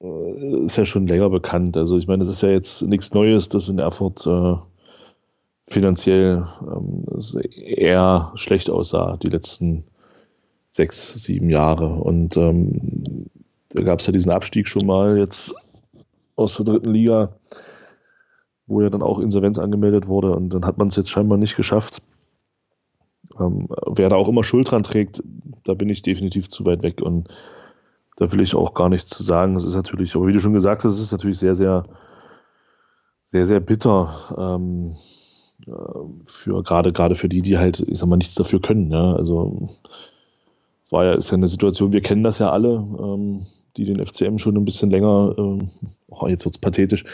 ist ja schon länger bekannt. Also ich meine, es ist ja jetzt nichts Neues, dass in Erfurt äh, finanziell ähm, eher schlecht aussah die letzten sechs, sieben Jahre. Und ähm, da gab es ja diesen Abstieg schon mal jetzt aus der dritten Liga, wo ja dann auch Insolvenz angemeldet wurde und dann hat man es jetzt scheinbar nicht geschafft. Ähm, wer da auch immer Schuld dran trägt, da bin ich definitiv zu weit weg und da will ich auch gar nichts zu sagen. Es ist natürlich, aber wie du schon gesagt hast, es ist natürlich sehr, sehr, sehr, sehr bitter ähm, äh, für gerade gerade für die, die halt, ich sag mal, nichts dafür können. Ja? Also es war ja, ist ja eine Situation, wir kennen das ja alle, ähm, die den FCM schon ein bisschen länger, ähm, oh, jetzt wird's pathetisch,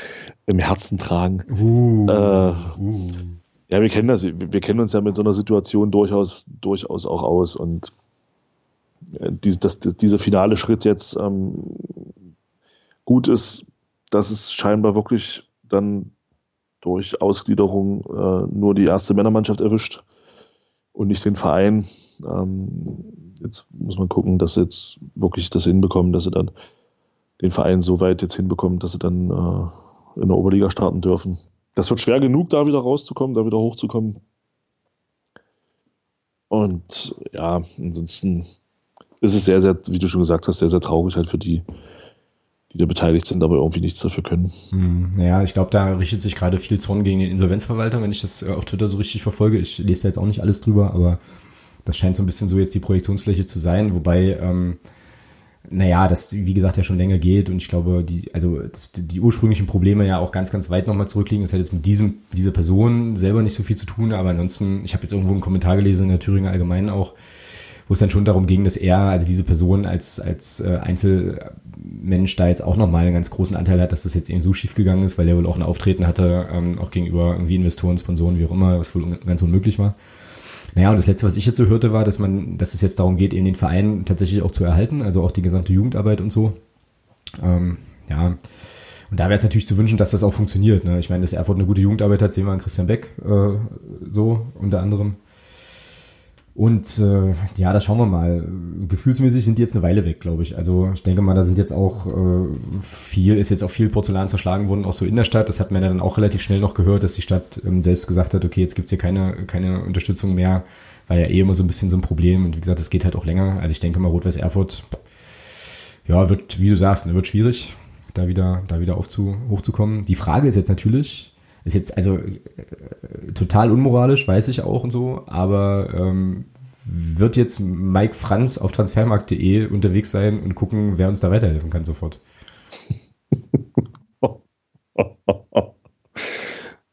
im Herzen tragen. Uh, äh, uh. Ja, wir kennen das, wir, wir kennen uns ja mit so einer Situation durchaus, durchaus auch aus und äh, dies, dass, dieser finale Schritt jetzt ähm, gut ist, dass es scheinbar wirklich dann durch Ausgliederung äh, nur die erste Männermannschaft erwischt und nicht den Verein. Ähm, jetzt muss man gucken, dass sie jetzt wirklich das hinbekommen, dass sie dann den Verein so weit jetzt hinbekommen, dass sie dann äh, in der Oberliga starten dürfen. Das wird schwer genug, da wieder rauszukommen, da wieder hochzukommen. Und ja, ansonsten ist es sehr, sehr, wie du schon gesagt hast, sehr, sehr traurig halt für die, die da beteiligt sind, aber irgendwie nichts dafür können. Hm, naja, ich glaube, da richtet sich gerade viel Zorn gegen den Insolvenzverwalter, wenn ich das äh, auf Twitter so richtig verfolge. Ich lese da jetzt auch nicht alles drüber, aber das scheint so ein bisschen so jetzt die Projektionsfläche zu sein, wobei, ähm, naja, das, wie gesagt, ja schon länger geht und ich glaube, die, also das, die ursprünglichen Probleme ja auch ganz, ganz weit nochmal zurückliegen. Das hat jetzt mit diesem, dieser Person selber nicht so viel zu tun, aber ansonsten, ich habe jetzt irgendwo einen Kommentar gelesen in der Thüringer Allgemeinen auch, wo es dann schon darum ging, dass er, also diese Person als, als äh, Einzelmensch da jetzt auch nochmal einen ganz großen Anteil hat, dass das jetzt eben so schief gegangen ist, weil er wohl auch ein Auftreten hatte, ähm, auch gegenüber irgendwie Investoren, Sponsoren, wie auch immer, was wohl ganz unmöglich war. Naja, und das letzte, was ich jetzt so hörte, war, dass man, dass es jetzt darum geht, eben den Verein tatsächlich auch zu erhalten, also auch die gesamte Jugendarbeit und so. Ähm, ja. Und da wäre es natürlich zu wünschen, dass das auch funktioniert. Ne? Ich meine, dass Erfurt eine gute Jugendarbeit hat, sehen wir an Christian Beck äh, so unter anderem. Und äh, ja, da schauen wir mal. Gefühlsmäßig sind die jetzt eine Weile weg, glaube ich. Also ich denke mal, da sind jetzt auch äh, viel, ist jetzt auch viel Porzellan zerschlagen worden, auch so in der Stadt. Das hat man ja dann auch relativ schnell noch gehört, dass die Stadt ähm, selbst gesagt hat, okay, jetzt gibt's hier keine, keine Unterstützung mehr. War ja eh immer so ein bisschen so ein Problem. Und wie gesagt, es geht halt auch länger. Also ich denke mal, Rot-Weiß Erfurt, ja, wird, wie du sagst, ne, wird schwierig. da wieder, da wieder aufzu, hochzukommen. Die Frage ist jetzt natürlich, ist jetzt also äh, total unmoralisch, weiß ich auch und so, aber ähm, wird jetzt Mike Franz auf transfermarkt.de unterwegs sein und gucken, wer uns da weiterhelfen kann sofort. (laughs)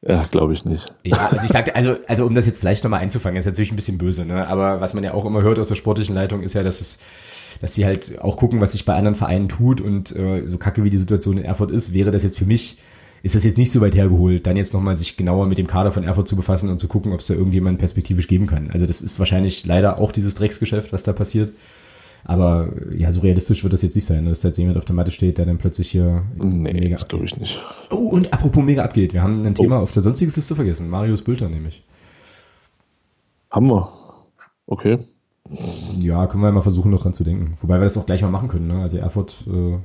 Ja, glaube ich nicht. Ja, also ich sagte, also, also um das jetzt vielleicht nochmal einzufangen, ist natürlich ein bisschen böse, ne? Aber was man ja auch immer hört aus der sportlichen Leitung, ist ja, dass es, dass sie halt auch gucken, was sich bei anderen Vereinen tut und äh, so kacke wie die Situation in Erfurt ist, wäre das jetzt für mich, ist das jetzt nicht so weit hergeholt, dann jetzt nochmal sich genauer mit dem Kader von Erfurt zu befassen und zu gucken, ob es da irgendjemanden perspektivisch geben kann. Also das ist wahrscheinlich leider auch dieses Drecksgeschäft, was da passiert. Aber ja, so realistisch wird das jetzt nicht sein, dass da jetzt jemand auf der Matte steht, der dann plötzlich hier nee, mega das glaube ich nicht. Oh, und apropos mega abgeht, wir haben ein Thema oh. auf der sonstiges Liste vergessen. Marius Bülter nämlich. Haben wir. Okay. Ja, können wir mal versuchen, noch dran zu denken. Wobei wir das auch gleich mal machen können. Ne? Also Erfurt, äh,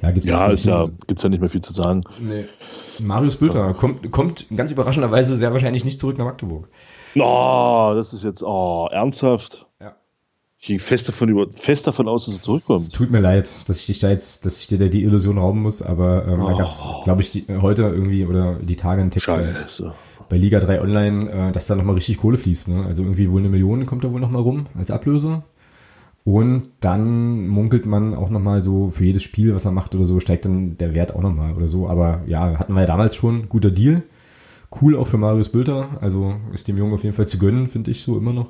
ja, gibt's ja, ist ja, gibt's ja nicht mehr viel zu sagen. Nee. Marius Bülter ja. kommt, kommt ganz überraschenderweise sehr wahrscheinlich nicht zurück nach Magdeburg. Oh, das ist jetzt, oh, ernsthaft. Ja. Ich gehe fest davon, über, fest davon aus, dass er zurückkommt. Es tut mir leid, dass ich dich da jetzt, dass ich dir da die Illusion rauben muss, aber ähm, oh. da gab's, glaube ich, die, heute irgendwie oder die Tage einen Text bei, bei, Liga 3 Online, äh, dass da nochmal richtig Kohle fließt. Ne? Also irgendwie wohl eine Million kommt da wohl nochmal rum als Ablöse. Und dann munkelt man auch nochmal so, für jedes Spiel, was er macht oder so, steigt dann der Wert auch nochmal oder so. Aber ja, hatten wir ja damals schon, guter Deal. Cool auch für Marius Bülter. Also ist dem Jungen auf jeden Fall zu gönnen, finde ich so immer noch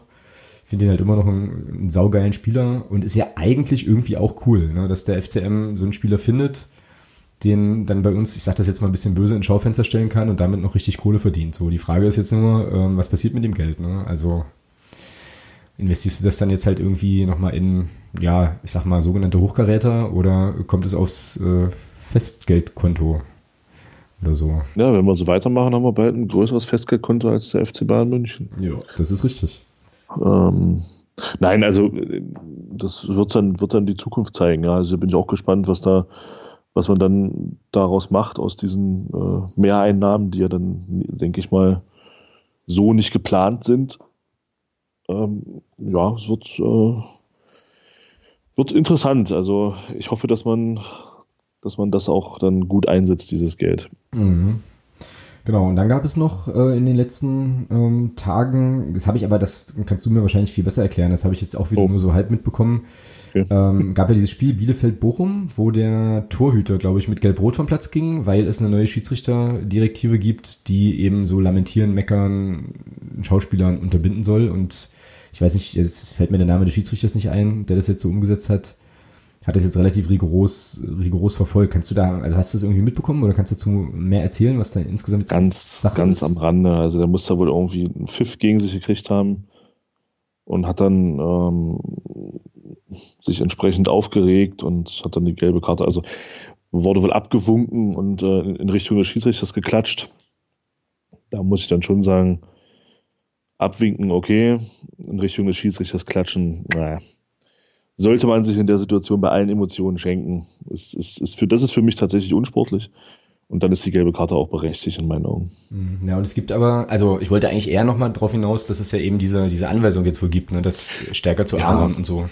finde ihn halt immer noch einen, einen, saugeilen Spieler und ist ja eigentlich irgendwie auch cool, ne, dass der FCM so einen Spieler findet, den dann bei uns, ich sag das jetzt mal ein bisschen böse, ins Schaufenster stellen kann und damit noch richtig Kohle verdient. So, die Frage ist jetzt nur, ähm, was passiert mit dem Geld? Ne? Also investierst du das dann jetzt halt irgendwie nochmal in, ja, ich sag mal, sogenannte Hochkaräter oder kommt es aufs äh, Festgeldkonto oder so? Ja, wenn wir so weitermachen, haben wir bald ein größeres Festgeldkonto als der FC Bayern München. Ja, das ist richtig. Ähm, nein, also das wird dann, wird dann die Zukunft zeigen. Ja. Also bin ich auch gespannt, was da, was man dann daraus macht aus diesen äh, Mehreinnahmen, die ja dann, denke ich mal, so nicht geplant sind. Ähm, ja, es wird, äh, wird interessant. Also ich hoffe, dass man, dass man das auch dann gut einsetzt, dieses Geld. Mhm. Genau, und dann gab es noch äh, in den letzten ähm, Tagen, das habe ich aber, das kannst du mir wahrscheinlich viel besser erklären, das habe ich jetzt auch wieder oh. nur so halb mitbekommen. Okay. Ähm, gab ja dieses Spiel Bielefeld-Bochum, wo der Torhüter, glaube ich, mit Gelb-Rot vom Platz ging, weil es eine neue Schiedsrichterdirektive gibt, die eben so lamentieren, meckern, Schauspielern unterbinden soll. Und ich weiß nicht, es fällt mir der Name des Schiedsrichters nicht ein, der das jetzt so umgesetzt hat hat das jetzt relativ rigoros, rigoros verfolgt. Kannst du da, also hast du das irgendwie mitbekommen oder kannst du dazu mehr erzählen, was da insgesamt jetzt ganz, Sache ganz ist? am Rande. Also der muss da wohl irgendwie einen Pfiff gegen sich gekriegt haben und hat dann ähm, sich entsprechend aufgeregt und hat dann die gelbe Karte, also wurde wohl abgewunken und äh, in Richtung des Schiedsrichters geklatscht. Da muss ich dann schon sagen, abwinken, okay, in Richtung des Schiedsrichters klatschen, naja, sollte man sich in der Situation bei allen Emotionen schenken. Es, es, es für, das ist für mich tatsächlich unsportlich. Und dann ist die gelbe Karte auch berechtigt in meinen Augen. Mhm. Ja, und es gibt aber, also ich wollte eigentlich eher nochmal darauf hinaus, dass es ja eben diese, diese Anweisung jetzt wohl gibt, ne, das stärker zu ja. und so.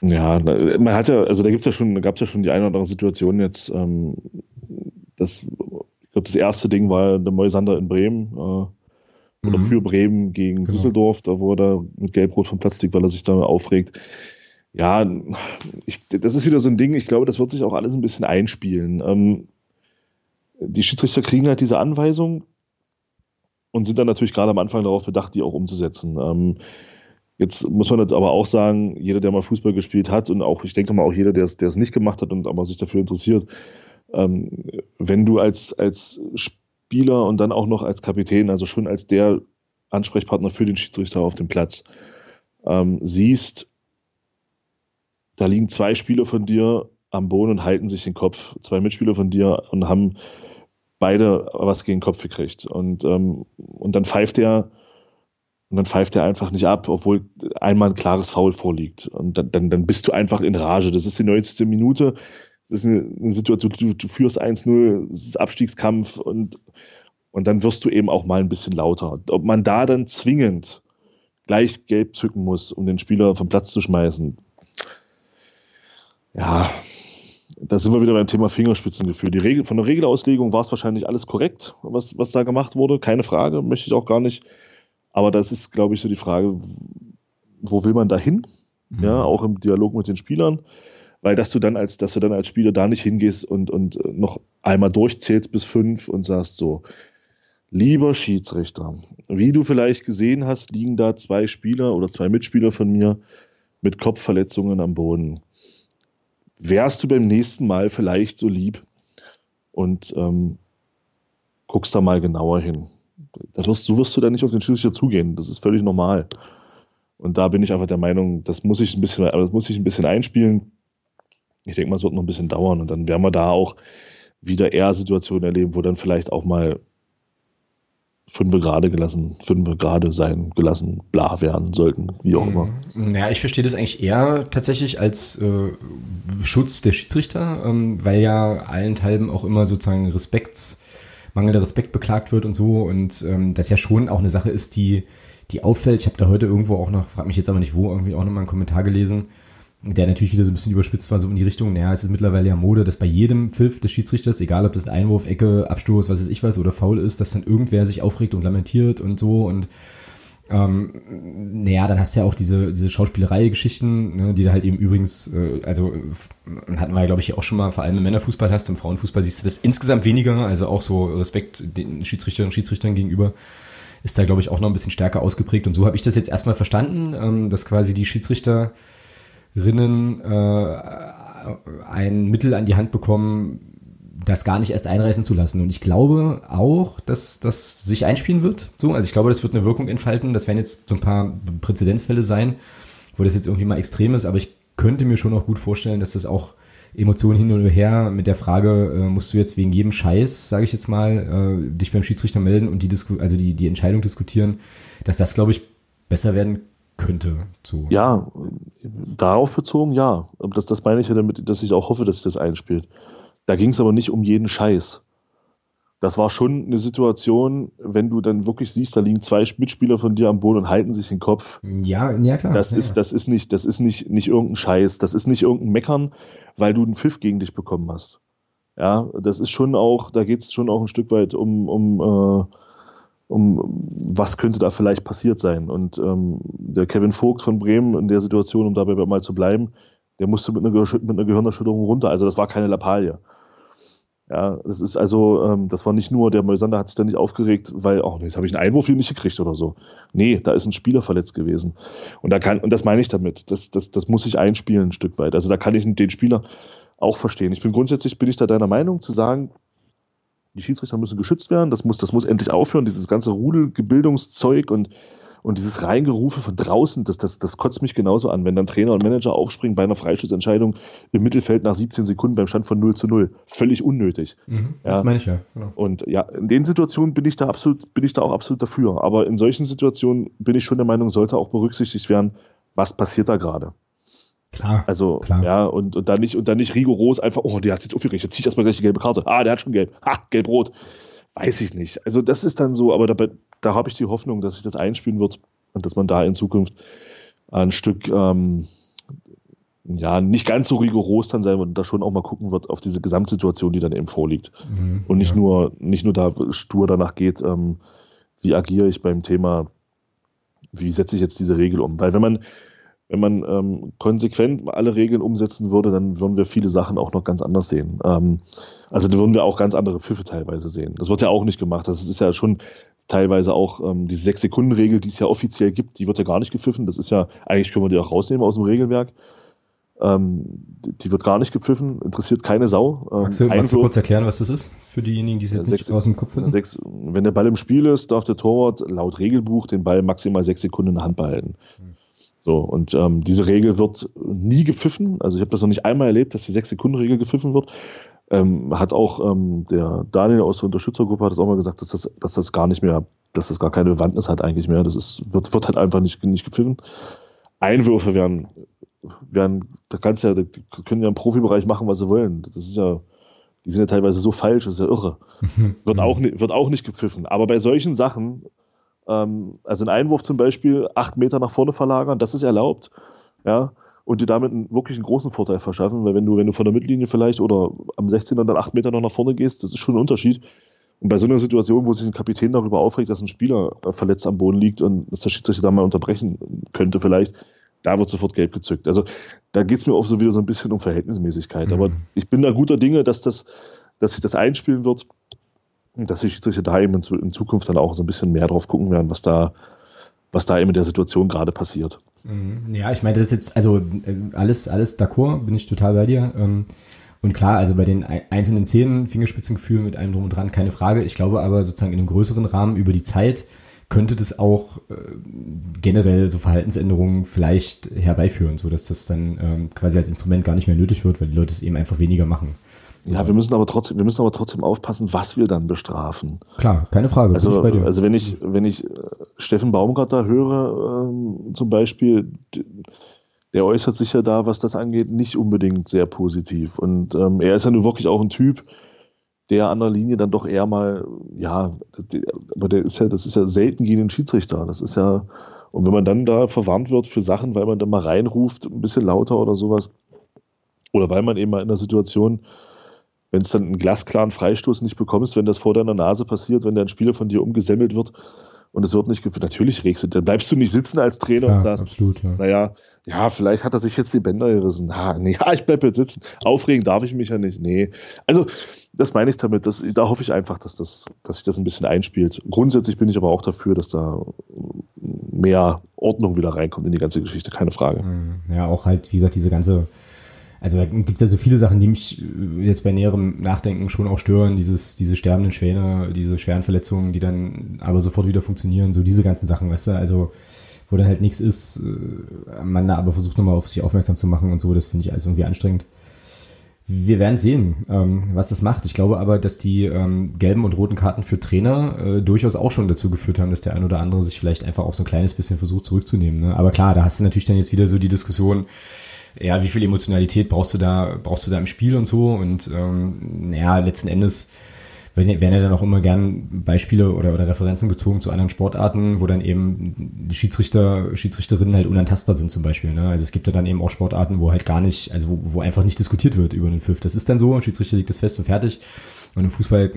Ja, man hat ja, also da gibt's ja schon, da gab es ja schon die eine oder andere Situation jetzt, ähm, das, ich glaube, das erste Ding war der Moisander in Bremen, äh, oder mhm. für Bremen gegen genau. Düsseldorf, da wo er mit Gelb-Rot vom Platz liegt, weil er sich da aufregt ja, ich, das ist wieder so ein Ding, ich glaube, das wird sich auch alles ein bisschen einspielen. Ähm, die Schiedsrichter kriegen halt diese Anweisung und sind dann natürlich gerade am Anfang darauf bedacht, die auch umzusetzen. Ähm, jetzt muss man jetzt aber auch sagen, jeder, der mal Fußball gespielt hat und auch, ich denke mal, auch jeder, der es, der es nicht gemacht hat und aber sich dafür interessiert, ähm, wenn du als, als Spieler und dann auch noch als Kapitän, also schon als der Ansprechpartner für den Schiedsrichter auf dem Platz, ähm, siehst, da liegen zwei Spieler von dir am Boden und halten sich den Kopf. Zwei Mitspieler von dir und haben beide was gegen den Kopf gekriegt. Und, ähm, und dann pfeift er und dann pfeift er einfach nicht ab, obwohl einmal ein klares Foul vorliegt. Und dann, dann, dann bist du einfach in Rage. Das ist die 90. Minute. Das ist eine, eine Situation, du, du führst 1-0, es ist Abstiegskampf und, und dann wirst du eben auch mal ein bisschen lauter. Ob man da dann zwingend gleich gelb zücken muss, um den Spieler vom Platz zu schmeißen, ja, da sind wir wieder beim Thema Fingerspitzengefühl. Die Regel, von der Regelauslegung war es wahrscheinlich alles korrekt, was, was da gemacht wurde. Keine Frage, möchte ich auch gar nicht. Aber das ist, glaube ich, so die Frage, wo will man da hin? Mhm. Ja, auch im Dialog mit den Spielern. Weil dass du dann als, dass du dann als Spieler da nicht hingehst und, und noch einmal durchzählst bis fünf und sagst so, lieber Schiedsrichter, wie du vielleicht gesehen hast, liegen da zwei Spieler oder zwei Mitspieler von mir mit Kopfverletzungen am Boden wärst du beim nächsten Mal vielleicht so lieb und ähm, guckst da mal genauer hin. Das wirst, so wirst du dann nicht auf den Schiedsrichter zugehen. Das ist völlig normal. Und da bin ich einfach der Meinung, das muss ich ein bisschen, das muss ich ein bisschen einspielen. Ich denke mal, es wird noch ein bisschen dauern und dann werden wir da auch wieder eher Situationen erleben, wo dann vielleicht auch mal fünf gerade gelassen, fünf gerade sein gelassen, bla werden sollten, wie auch immer. Naja, ich verstehe das eigentlich eher tatsächlich als äh, Schutz der Schiedsrichter, ähm, weil ja allenthalben auch immer sozusagen Respekt, mangelnder Respekt beklagt wird und so und ähm, das ja schon auch eine Sache ist, die, die auffällt. Ich habe da heute irgendwo auch noch, frag mich jetzt aber nicht wo, irgendwie auch noch mal einen Kommentar gelesen, der natürlich wieder so ein bisschen überspitzt war, so in die Richtung, naja, es ist mittlerweile ja Mode, dass bei jedem Pfiff des Schiedsrichters, egal ob das ein Einwurf, Ecke, Abstoß, was weiß ich was, oder faul ist, dass dann irgendwer sich aufregt und lamentiert und so und ähm, naja, dann hast du ja auch diese, diese Schauspielerei-Geschichten, ne, die da halt eben übrigens, äh, also hatten wir ja, glaube ich, auch schon mal, vor allem im Männerfußball hast, im Frauenfußball siehst du das insgesamt weniger, also auch so Respekt den Schiedsrichterinnen und Schiedsrichtern gegenüber ist da, glaube ich, auch noch ein bisschen stärker ausgeprägt. Und so habe ich das jetzt erstmal verstanden, ähm, dass quasi die Schiedsrichter Rinnen äh, ein Mittel an die Hand bekommen, das gar nicht erst einreißen zu lassen. Und ich glaube auch, dass das sich einspielen wird. So, also ich glaube, das wird eine Wirkung entfalten. Das werden jetzt so ein paar Präzedenzfälle sein, wo das jetzt irgendwie mal extrem ist. Aber ich könnte mir schon auch gut vorstellen, dass das auch Emotionen hin und her mit der Frage, äh, musst du jetzt wegen jedem Scheiß, sage ich jetzt mal, äh, dich beim Schiedsrichter melden und die Disku also die, die Entscheidung diskutieren, dass das, glaube ich, besser werden könnte. So. Ja, darauf bezogen, ja. Das, das meine ich ja damit, dass ich auch hoffe, dass sich das einspielt. Da ging es aber nicht um jeden Scheiß. Das war schon eine Situation, wenn du dann wirklich siehst, da liegen zwei Mitspieler von dir am Boden und halten sich den Kopf. Ja, ja klar. Das ja. ist, das ist nicht, das ist nicht, nicht irgendein Scheiß. Das ist nicht irgendein Meckern, weil du einen Pfiff gegen dich bekommen hast. Ja, das ist schon auch, da geht es schon auch ein Stück weit um, um äh, um was könnte da vielleicht passiert sein. Und ähm, der Kevin Vogt von Bremen in der Situation, um dabei mal zu bleiben, der musste mit einer, mit einer Gehirnerschütterung runter. Also das war keine Lappalie. Ja, das ist also, ähm, das war nicht nur, der Moisander hat sich da nicht aufgeregt, weil, oh, jetzt habe ich einen Einwurf hier nicht gekriegt oder so. Nee, da ist ein Spieler verletzt gewesen. Und da kann, und das meine ich damit, das, das, das muss ich einspielen ein Stück weit. Also da kann ich den Spieler auch verstehen. Ich bin grundsätzlich, bin ich da deiner Meinung zu sagen, die Schiedsrichter müssen geschützt werden, das muss, das muss endlich aufhören, dieses ganze Rudelgebildungszeug und, und dieses Reingerufe von draußen, das, das, das kotzt mich genauso an, wenn dann Trainer und Manager aufspringen bei einer Freischussentscheidung im Mittelfeld nach 17 Sekunden beim Stand von 0 zu 0. Völlig unnötig. Mhm, ja. Das meine ich ja. Genau. Und ja, in den Situationen bin ich da absolut, bin ich da auch absolut dafür. Aber in solchen Situationen bin ich schon der Meinung, sollte auch berücksichtigt werden, was passiert da gerade. Klar. Also, klar. ja, und, und dann nicht, und dann nicht rigoros einfach, oh, der hat sich jetzt aufgeregt, jetzt zieht erstmal gleich die gelbe Karte. Ah, der hat schon gelb. Ha, gelb-rot. Weiß ich nicht. Also, das ist dann so, aber da, da habe ich die Hoffnung, dass sich das einspielen wird und dass man da in Zukunft ein Stück, ähm, ja, nicht ganz so rigoros dann sein wird und da schon auch mal gucken wird auf diese Gesamtsituation, die dann eben vorliegt. Mhm, und nicht ja. nur, nicht nur da stur danach geht, ähm, wie agiere ich beim Thema, wie setze ich jetzt diese Regel um? Weil wenn man, wenn man ähm, konsequent alle Regeln umsetzen würde, dann würden wir viele Sachen auch noch ganz anders sehen. Ähm, also dann würden wir auch ganz andere Pfiffe teilweise sehen. Das wird ja auch nicht gemacht. Das ist ja schon teilweise auch ähm, diese Sechs-Sekunden-Regel, die es ja offiziell gibt, die wird ja gar nicht gepfiffen. Das ist ja, eigentlich können wir die auch rausnehmen aus dem Regelwerk. Ähm, die wird gar nicht gepfiffen, interessiert keine Sau. Ähm, magst, du, magst du kurz erklären, was das ist, für diejenigen, die es jetzt sechs, nicht aus dem Kopf wissen? Sechs, wenn der Ball im Spiel ist, darf der Torwart laut Regelbuch den Ball maximal sechs Sekunden in der Hand behalten. Hm. So, und ähm, diese Regel wird nie gepfiffen. Also ich habe das noch nicht einmal erlebt, dass die Sechs-Sekunden-Regel gepfiffen wird. Ähm, hat auch ähm, der Daniel aus der Unterstützergruppe hat das auch mal gesagt, dass das, dass das gar nicht mehr, dass das gar keine Bewandtnis hat eigentlich mehr. Das ist, wird, wird halt einfach nicht, nicht gepfiffen. Einwürfe werden, werden, da kannst ja, da können ja im Profibereich machen, was sie wollen. Das ist ja, die sind ja teilweise so falsch, das ist ja irre. (laughs) wird, auch, wird auch nicht gepfiffen. Aber bei solchen Sachen ähm, also ein Einwurf zum Beispiel acht Meter nach vorne verlagern, das ist erlaubt. Ja, und dir damit einen, wirklich einen großen Vorteil verschaffen, weil wenn du, wenn du von der Mittellinie vielleicht oder am 16er dann acht Meter noch nach vorne gehst, das ist schon ein Unterschied. Und bei so einer Situation, wo sich ein Kapitän darüber aufregt, dass ein Spieler äh, verletzt am Boden liegt und dass der Schiedsrichter da mal unterbrechen könnte, vielleicht, da wird sofort gelb gezückt. Also da geht es mir auch so wieder so ein bisschen um Verhältnismäßigkeit. Mhm. Aber ich bin da guter Dinge, dass, das, dass sich das einspielen wird, dass die Schiedsrichter da eben in Zukunft dann auch so ein bisschen mehr drauf gucken werden, was da, was da eben in der Situation gerade passiert. Mhm. Ja, ich meine, das ist jetzt, also äh, alles, alles d'accord, bin ich total bei dir. Ähm, und klar, also bei den einzelnen Szenen, Fingerspitzengefühl mit allem drum und dran, keine Frage. Ich glaube aber sozusagen in einem größeren Rahmen über die Zeit könnte das auch äh, generell so Verhaltensänderungen vielleicht herbeiführen, so dass das dann ähm, quasi als Instrument gar nicht mehr nötig wird, weil die Leute es eben einfach weniger machen. Ja, wir müssen aber trotzdem, wir müssen aber trotzdem aufpassen, was wir dann bestrafen. Klar, keine Frage. Also, also wenn ich, wenn ich äh, Steffen Baumgarter höre, ähm, zum Beispiel, der äußert sich ja da, was das angeht, nicht unbedingt sehr positiv. Und ähm, er ist ja nun wirklich auch ein Typ, der an der Linie dann doch eher mal, ja, aber der ist ja, das ist ja selten gegen den Schiedsrichter. Das ist ja, und wenn man dann da verwarnt wird für Sachen, weil man dann mal reinruft, ein bisschen lauter oder sowas, oder weil man eben mal in der Situation wenn es dann einen glasklaren Freistoß nicht bekommst, wenn das vor deiner Nase passiert, wenn der ein Spieler von dir umgesemmelt wird und es wird nicht geführt, natürlich regst du, dann bleibst du nicht sitzen als Trainer ja, und sagst, absolut, ja. naja, ja, vielleicht hat er sich jetzt die Bänder gerissen. Ha, nee, ja, (laughs) ich bleib jetzt sitzen. Aufregen darf ich mich ja nicht. Nee. Also, das meine ich damit. Das, da hoffe ich einfach, dass, das, dass sich das ein bisschen einspielt. Grundsätzlich bin ich aber auch dafür, dass da mehr Ordnung wieder reinkommt in die ganze Geschichte, keine Frage. Mhm. Ja, auch halt, wie gesagt, diese ganze also da gibt es ja so viele Sachen, die mich äh, jetzt bei näherem Nachdenken schon auch stören. Dieses, diese sterbenden Schwäne, diese schweren Verletzungen, die dann aber sofort wieder funktionieren, so diese ganzen Sachen, weißt du, also wo dann halt nichts ist, äh, man da aber versucht nochmal auf sich aufmerksam zu machen und so, das finde ich alles irgendwie anstrengend. Wir werden sehen, ähm, was das macht. Ich glaube aber, dass die ähm, gelben und roten Karten für Trainer äh, durchaus auch schon dazu geführt haben, dass der ein oder andere sich vielleicht einfach auch so ein kleines bisschen versucht zurückzunehmen. Ne? Aber klar, da hast du natürlich dann jetzt wieder so die Diskussion, ja, wie viel Emotionalität brauchst du da, brauchst du da im Spiel und so. Und ähm, ja, letzten Endes werden ja dann auch immer gern Beispiele oder, oder Referenzen gezogen zu anderen Sportarten, wo dann eben die Schiedsrichter, Schiedsrichterinnen halt unantastbar sind zum Beispiel. Ne? Also es gibt ja dann eben auch Sportarten, wo halt gar nicht, also wo, wo einfach nicht diskutiert wird über den Pfiff. Das ist dann so, Schiedsrichter liegt das fest und fertig. Und im Fußball,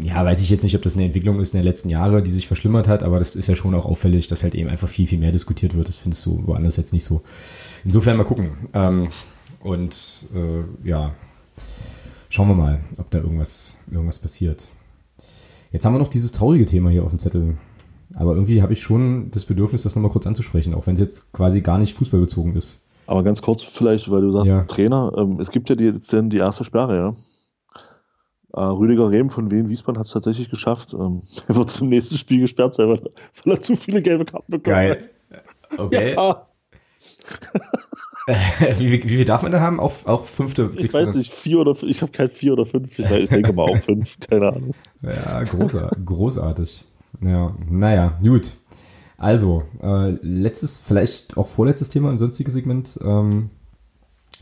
ja, weiß ich jetzt nicht, ob das eine Entwicklung ist in den letzten Jahren, die sich verschlimmert hat, aber das ist ja schon auch auffällig, dass halt eben einfach viel, viel mehr diskutiert wird. Das findest du woanders jetzt nicht so. Insofern mal gucken. Ähm, und äh, ja, schauen wir mal, ob da irgendwas, irgendwas passiert. Jetzt haben wir noch dieses traurige Thema hier auf dem Zettel. Aber irgendwie habe ich schon das Bedürfnis, das nochmal kurz anzusprechen, auch wenn es jetzt quasi gar nicht fußballbezogen ist. Aber ganz kurz vielleicht, weil du sagst, ja. Trainer, ähm, es gibt ja die, jetzt die erste Sperre, ja. Äh, Rüdiger Rehm von Wien Wiesbaden hat es tatsächlich geschafft. Ähm, (laughs) er wird zum nächsten Spiel gesperrt sein, weil, weil er zu viele gelbe Karten bekommen Geil. hat. Okay. Ja. (laughs) wie, wie, wie viel darf man da haben? Auch, auch fünfte? Ich weiß nicht, vier oder ich habe kein vier oder fünf. Ich, ich denke mal auch fünf, (laughs) keine Ahnung. Ja, großartig. großartig. Ja, naja, gut. Also, äh, letztes, vielleicht auch vorletztes Thema, ein sonstiges Segment. Ähm,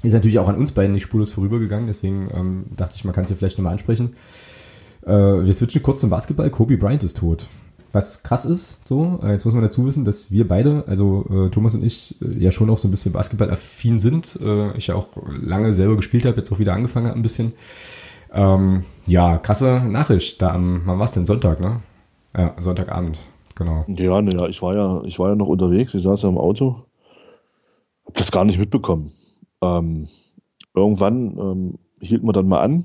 ist natürlich auch an uns beiden nicht spurlos vorübergegangen, deswegen ähm, dachte ich, man kann es ja vielleicht nochmal ansprechen. Äh, wir switchen kurz zum Basketball. Kobe Bryant ist tot. Was krass ist, so, äh, jetzt muss man dazu wissen, dass wir beide, also äh, Thomas und ich, äh, ja schon auch so ein bisschen Basketball-affin sind. Äh, ich ja auch lange selber gespielt habe, jetzt auch wieder angefangen habe ein bisschen. Ähm, ja, krasse Nachricht. Da am, wann war es denn? Sonntag, ne? Ja, Sonntagabend, genau. Ja, naja, ich war ja, ich war ja noch unterwegs, ich saß ja im Auto. Hab das gar nicht mitbekommen. Ähm, irgendwann ähm, hielt man dann mal an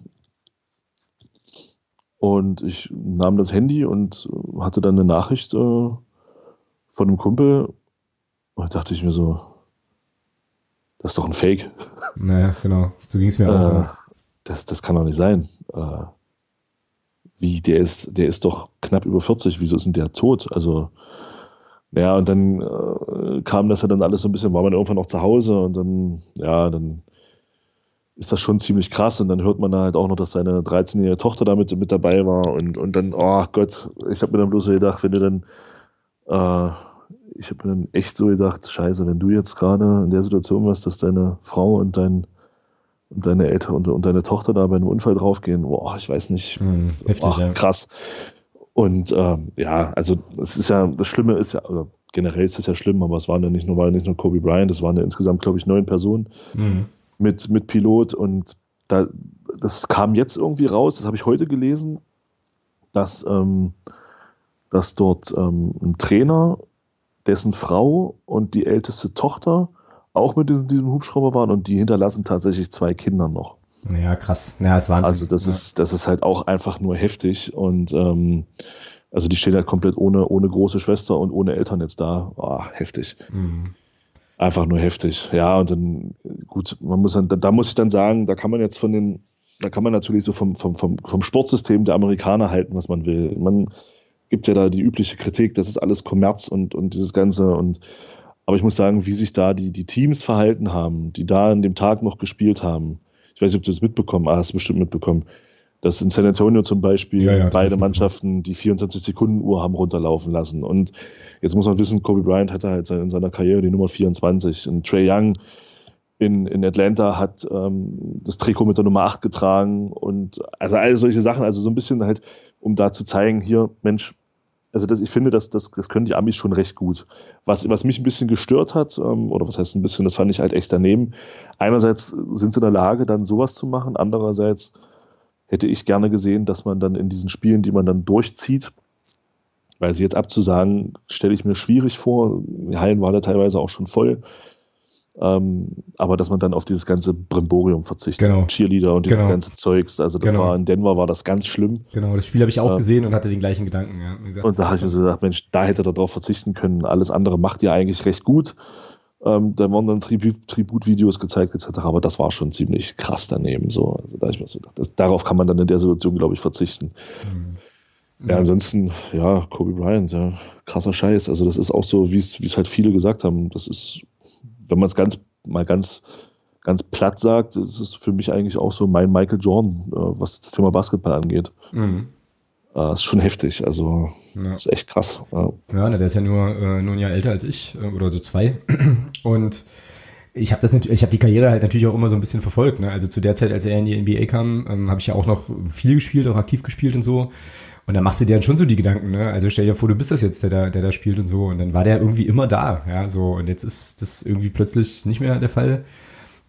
und ich nahm das Handy und hatte dann eine Nachricht äh, von einem Kumpel. Und da dachte ich mir so, das ist doch ein Fake. (laughs) Naja, genau. So ging es mir auch. Äh, das, das kann doch nicht sein. Äh, wie, der ist, der ist doch knapp über 40, wieso ist denn der tot? Also, ja, und dann äh, kam das ja dann alles so ein bisschen, war man irgendwann noch zu Hause und dann, ja, dann ist das schon ziemlich krass und dann hört man halt auch noch, dass seine 13-jährige Tochter damit mit dabei war und, und dann, oh Gott, ich habe mir dann bloß so gedacht, wenn du dann, äh, ich habe mir dann echt so gedacht, scheiße, wenn du jetzt gerade in der Situation warst, dass deine Frau und dein und deine Eltern und, und deine Tochter da bei einem Unfall draufgehen, boah, ich weiß nicht, hm, heftig, oh, ja. Und ähm, ja, also es ist ja, das Schlimme ist ja, also generell ist das ja schlimm, aber es waren ja nicht nur, war nicht nur Kobe Bryant, es waren ja insgesamt, glaube ich, neun Personen mhm. mit, mit Pilot und da, das kam jetzt irgendwie raus, das habe ich heute gelesen, dass, ähm, dass dort ähm, ein Trainer, dessen Frau und die älteste Tochter auch mit diesem, diesem Hubschrauber waren und die hinterlassen tatsächlich zwei Kinder noch. Ja, krass. Ja, das Wahnsinn. Also das ja. ist, das ist halt auch einfach nur heftig und ähm, also die stehen halt komplett ohne, ohne große Schwester und ohne Eltern jetzt da. Oh, heftig. Mhm. Einfach nur heftig. Ja, und dann, gut, man muss dann, da muss ich dann sagen, da kann man jetzt von den, da kann man natürlich so vom, vom, vom, vom Sportsystem der Amerikaner halten, was man will. Man gibt ja da die übliche Kritik, das ist alles Kommerz und, und dieses Ganze und aber ich muss sagen, wie sich da die, die Teams verhalten haben, die da an dem Tag noch gespielt haben. Ich weiß nicht, ob du das mitbekommen hast, hast du bestimmt mitbekommen dass in San Antonio zum Beispiel ja, ja, beide Mannschaften die 24-Sekunden-Uhr haben runterlaufen lassen. Und jetzt muss man wissen, Kobe Bryant hatte halt in seiner Karriere die Nummer 24. Und Trey Young in, in Atlanta hat ähm, das Trikot mit der Nummer 8 getragen. Und also all solche Sachen, also so ein bisschen halt, um da zu zeigen, hier, Mensch, also das, ich finde, das, das, das können die Amis schon recht gut. Was, was mich ein bisschen gestört hat, ähm, oder was heißt ein bisschen, das fand ich halt echt daneben. Einerseits sind sie in der Lage, dann sowas zu machen, andererseits hätte ich gerne gesehen, dass man dann in diesen Spielen, die man dann durchzieht, weil sie jetzt abzusagen, stelle ich mir schwierig vor. Die Hallen waren da teilweise auch schon voll. Ähm, aber dass man dann auf dieses ganze Brimborium verzichtet. Genau. Cheerleader und dieses genau. ganze Zeugs. Also das genau. war in Denver war das ganz schlimm. Genau, das Spiel habe ich auch äh, gesehen und hatte den gleichen Gedanken. Ja. Und da habe ich mir so gedacht, Mensch, da hätte er darauf verzichten können. Alles andere macht ihr eigentlich recht gut. Ähm, da wurden dann Tribut, Tributvideos gezeigt etc. Aber das war schon ziemlich krass daneben. So. Also da ich mir so gedacht, das, darauf kann man dann in der Situation, glaube ich, verzichten. Mhm. Ja, ansonsten, ja, Kobe Bryant, ja, krasser Scheiß. Also das ist auch so, wie es halt viele gesagt haben. Das ist, wenn man es ganz mal ganz ganz platt sagt, ist für mich eigentlich auch so mein Michael Jordan, äh, was das Thema Basketball angeht. Mhm. Das ist schon heftig, also ja. ist echt krass. Ja, ja der ist ja nur, äh, nur ein Jahr älter als ich äh, oder so zwei. (clears throat) Und ich habe das natürlich, ich habe die Karriere halt natürlich auch immer so ein bisschen verfolgt. Ne? Also zu der Zeit, als er in die NBA kam, ähm, habe ich ja auch noch viel gespielt, auch aktiv gespielt und so. Und dann machst du dir dann schon so die Gedanken, ne? Also stell dir vor, du bist das jetzt, der da, der da spielt und so. Und dann war der irgendwie immer da, ja, so. Und jetzt ist das irgendwie plötzlich nicht mehr der Fall.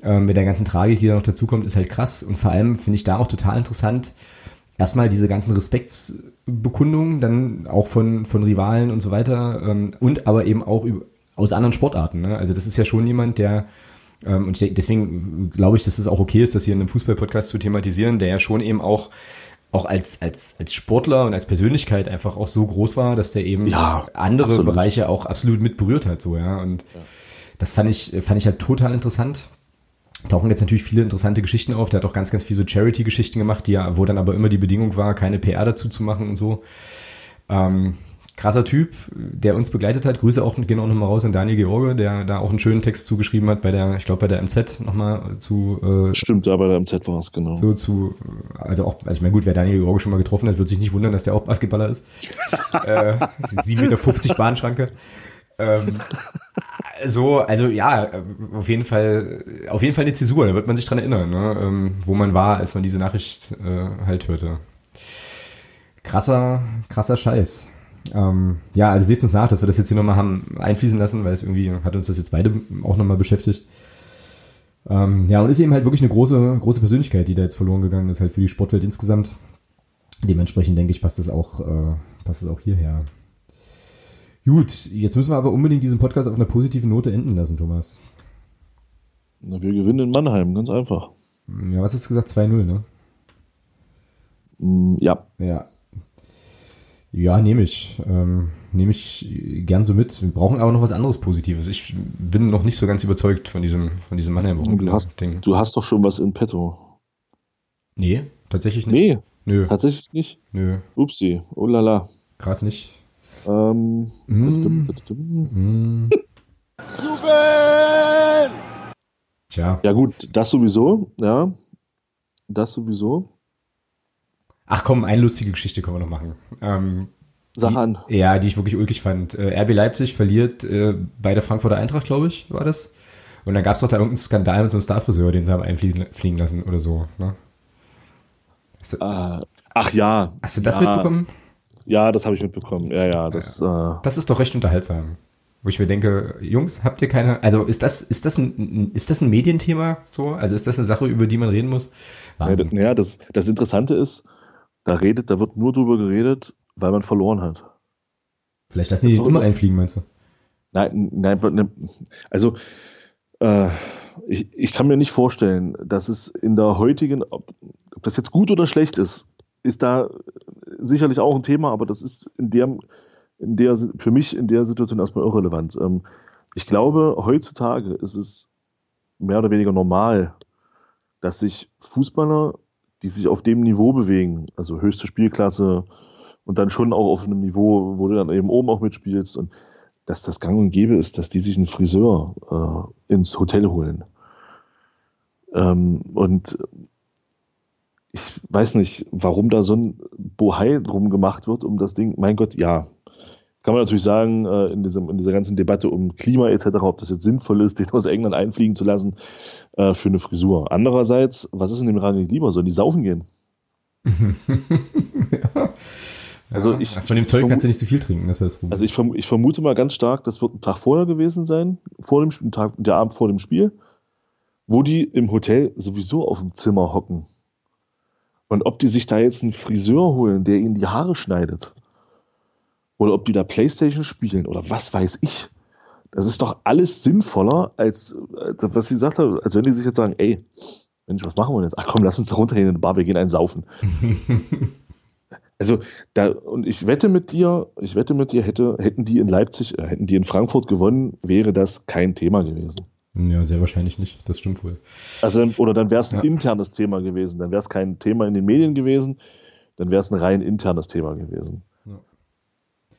Ähm, mit der ganzen Tragik, die da noch dazukommt, ist halt krass. Und vor allem finde ich da auch total interessant, erstmal diese ganzen Respektsbekundungen, dann auch von, von Rivalen und so weiter, ähm, und aber eben auch über, aus anderen Sportarten. Ne? Also das ist ja schon jemand, der, ähm, und deswegen glaube ich, dass es auch okay ist, das hier in einem Fußball-Podcast zu thematisieren, der ja schon eben auch auch als, als, als Sportler und als Persönlichkeit einfach auch so groß war, dass der eben ja, andere absolut. Bereiche auch absolut mit berührt hat, so, ja. Und ja. das fand ich, fand ich halt total interessant tauchen jetzt natürlich viele interessante Geschichten auf. Der hat auch ganz, ganz viel so Charity-Geschichten gemacht, die ja, wo dann aber immer die Bedingung war, keine PR dazu zu machen und so. Ähm, krasser Typ, der uns begleitet hat. Grüße auch, gehen auch nochmal raus an Daniel George, der da auch einen schönen Text zugeschrieben hat bei der, ich glaube bei der MZ nochmal zu. Äh, Stimmt, ja, bei der MZ war es, genau. So zu, also auch, also ich meine, gut, wer Daniel George schon mal getroffen hat, wird sich nicht wundern, dass der auch Basketballer ist. (laughs) äh, 7,50 Meter Bahnschranke. Ähm, so, also ja, auf jeden Fall, auf jeden Fall eine Zäsur, da wird man sich dran erinnern, ne? ähm, wo man war, als man diese Nachricht äh, halt hörte. Krasser, krasser Scheiß. Ähm, ja, also seht uns nach, dass wir das jetzt hier nochmal haben einfließen lassen, weil es irgendwie hat uns das jetzt beide auch nochmal beschäftigt. Ähm, ja, und ist eben halt wirklich eine große, große Persönlichkeit, die da jetzt verloren gegangen ist, halt für die Sportwelt insgesamt. Dementsprechend denke ich, passt das auch, äh, passt das auch hierher. Gut, jetzt müssen wir aber unbedingt diesen Podcast auf einer positiven Note enden lassen, Thomas. Na, wir gewinnen in Mannheim, ganz einfach. Ja, was hast du gesagt? 2-0, ne? Mm, ja. Ja. Ja, nehme ich. Ähm, nehme ich gern so mit. Wir brauchen aber noch was anderes Positives. Ich bin noch nicht so ganz überzeugt von diesem, von diesem Mannheim-Ding. Du hast, du hast doch schon was in petto. Nee, tatsächlich nicht. Nee, Nö. tatsächlich nicht? Nö. Upsi, oh lala. Gerade nicht. Ähm. Mm. Mm. Tja. Ja, gut, das sowieso, ja. Das sowieso. Ach komm, eine lustige Geschichte können wir noch machen. Ähm, Sag an. ja, die ich wirklich ulkig fand. Äh, RB Leipzig verliert äh, bei der Frankfurter Eintracht, glaube ich, war das. Und dann gab es doch da irgendeinen Skandal mit so einem Starfriseur, den sie haben einfliegen lassen oder so. Ne? Ah, ach ja. Hast du das ja. mitbekommen? Ja, das habe ich mitbekommen. Ja, ja, das. Ja. Äh, das ist doch recht unterhaltsam. wo ich mir denke, Jungs, habt ihr keine, also ist das, ist das ein, ist das ein Medienthema so? Also ist das eine Sache, über die man reden muss? Wahnsinn. Ja, das, das Interessante ist, da redet, da wird nur drüber geredet, weil man verloren hat. Vielleicht lassen die den immer einfliegen, meinst du? Nein, nein, ne, also äh, ich, ich kann mir nicht vorstellen, dass es in der heutigen, ob das jetzt gut oder schlecht ist, ist da sicherlich auch ein Thema, aber das ist in der, in der für mich in der Situation erstmal irrelevant. Ähm, ich glaube, heutzutage ist es mehr oder weniger normal, dass sich Fußballer, die sich auf dem Niveau bewegen, also höchste Spielklasse und dann schon auch auf einem Niveau, wo du dann eben oben auch mitspielst und dass das gang und gäbe ist, dass die sich einen Friseur äh, ins Hotel holen. Ähm, und ich weiß nicht, warum da so ein Bohai drum gemacht wird, um das Ding. Mein Gott, ja. Kann man natürlich sagen, äh, in, diesem, in dieser ganzen Debatte um Klima etc., ob das jetzt sinnvoll ist, (laughs) den aus England einfliegen zu lassen äh, für eine Frisur. Andererseits, was ist in dem Rang lieber? Sollen die saufen gehen? (laughs) ja. Also ich, von dem Zeug kannst du nicht so viel trinken, das heißt. Also ich, ich, vermute mal ganz stark, das wird ein Tag vorher gewesen sein, vor dem Tag, der Abend vor dem Spiel, wo die im Hotel sowieso auf dem Zimmer hocken. Und ob die sich da jetzt einen Friseur holen, der ihnen die Haare schneidet, oder ob die da Playstation spielen oder was weiß ich. Das ist doch alles sinnvoller, als, als was sie gesagt haben, als wenn die sich jetzt sagen, ey, Mensch, was machen wir jetzt? Ach komm, lass uns da runtergehen in eine Bar, wir gehen einen saufen. (laughs) also, da, und ich wette mit dir, ich wette mit dir, hätte, hätten die in Leipzig, äh, hätten die in Frankfurt gewonnen, wäre das kein Thema gewesen. Ja, sehr wahrscheinlich nicht, das stimmt wohl. Also, oder dann wäre es ein ja. internes Thema gewesen, dann wäre es kein Thema in den Medien gewesen, dann wäre es ein rein internes Thema gewesen.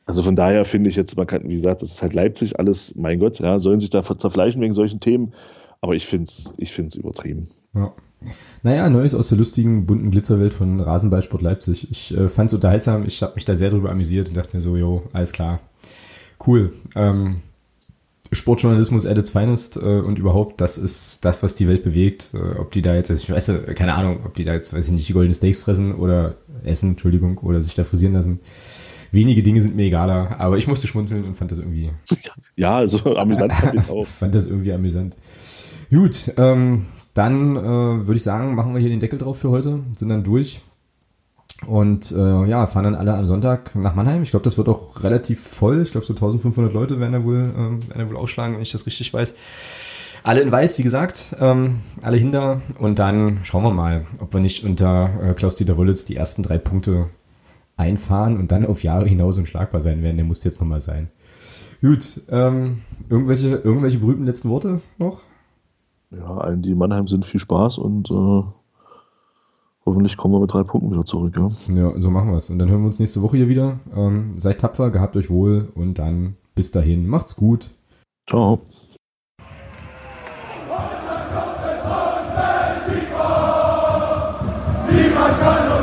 Also von daher finde ich jetzt, man kann, wie gesagt, das ist halt Leipzig, alles, mein Gott, ja, sollen sich da zerfleischen wegen solchen Themen, aber ich finde es ich find's übertrieben. Ja. Naja, Neues aus der lustigen, bunten Glitzerwelt von Rasenballsport Leipzig. Ich äh, fand es unterhaltsam, ich habe mich da sehr drüber amüsiert und dachte mir so, jo, alles klar. Cool. Ähm, Sportjournalismus at its finest äh, und überhaupt, das ist das, was die Welt bewegt. Äh, ob die da jetzt, also ich weiß, keine Ahnung, ob die da jetzt, weiß ich nicht, die goldenen Steaks fressen oder essen, Entschuldigung, oder sich da frisieren lassen. Wenige Dinge sind mir egaler, aber ich musste schmunzeln und fand das irgendwie. (laughs) Ja, also amüsant fand ich auch. (laughs) fand das irgendwie amüsant. Gut, ähm, dann äh, würde ich sagen, machen wir hier den Deckel drauf für heute, sind dann durch. Und äh, ja, fahren dann alle am Sonntag nach Mannheim. Ich glaube, das wird auch relativ voll. Ich glaube, so 1500 Leute werden da wohl, äh, werden da wohl ausschlagen, wenn ich das richtig weiß. Alle in weiß, wie gesagt, ähm, alle hinter. Und dann schauen wir mal, ob wir nicht unter äh, Klaus-Dieter Wollitz die ersten drei Punkte einfahren und dann auf Jahre hinaus unschlagbar sein werden. Der muss jetzt nochmal sein. Gut, ähm, irgendwelche, irgendwelche berühmten letzten Worte noch? Ja, allen, die in Mannheim sind, viel Spaß und äh, hoffentlich kommen wir mit drei Punkten wieder zurück. Ja, ja so machen wir es. Und dann hören wir uns nächste Woche hier wieder. Ähm, seid tapfer, gehabt euch wohl und dann bis dahin. Macht's gut. Ciao. Niemand kann uns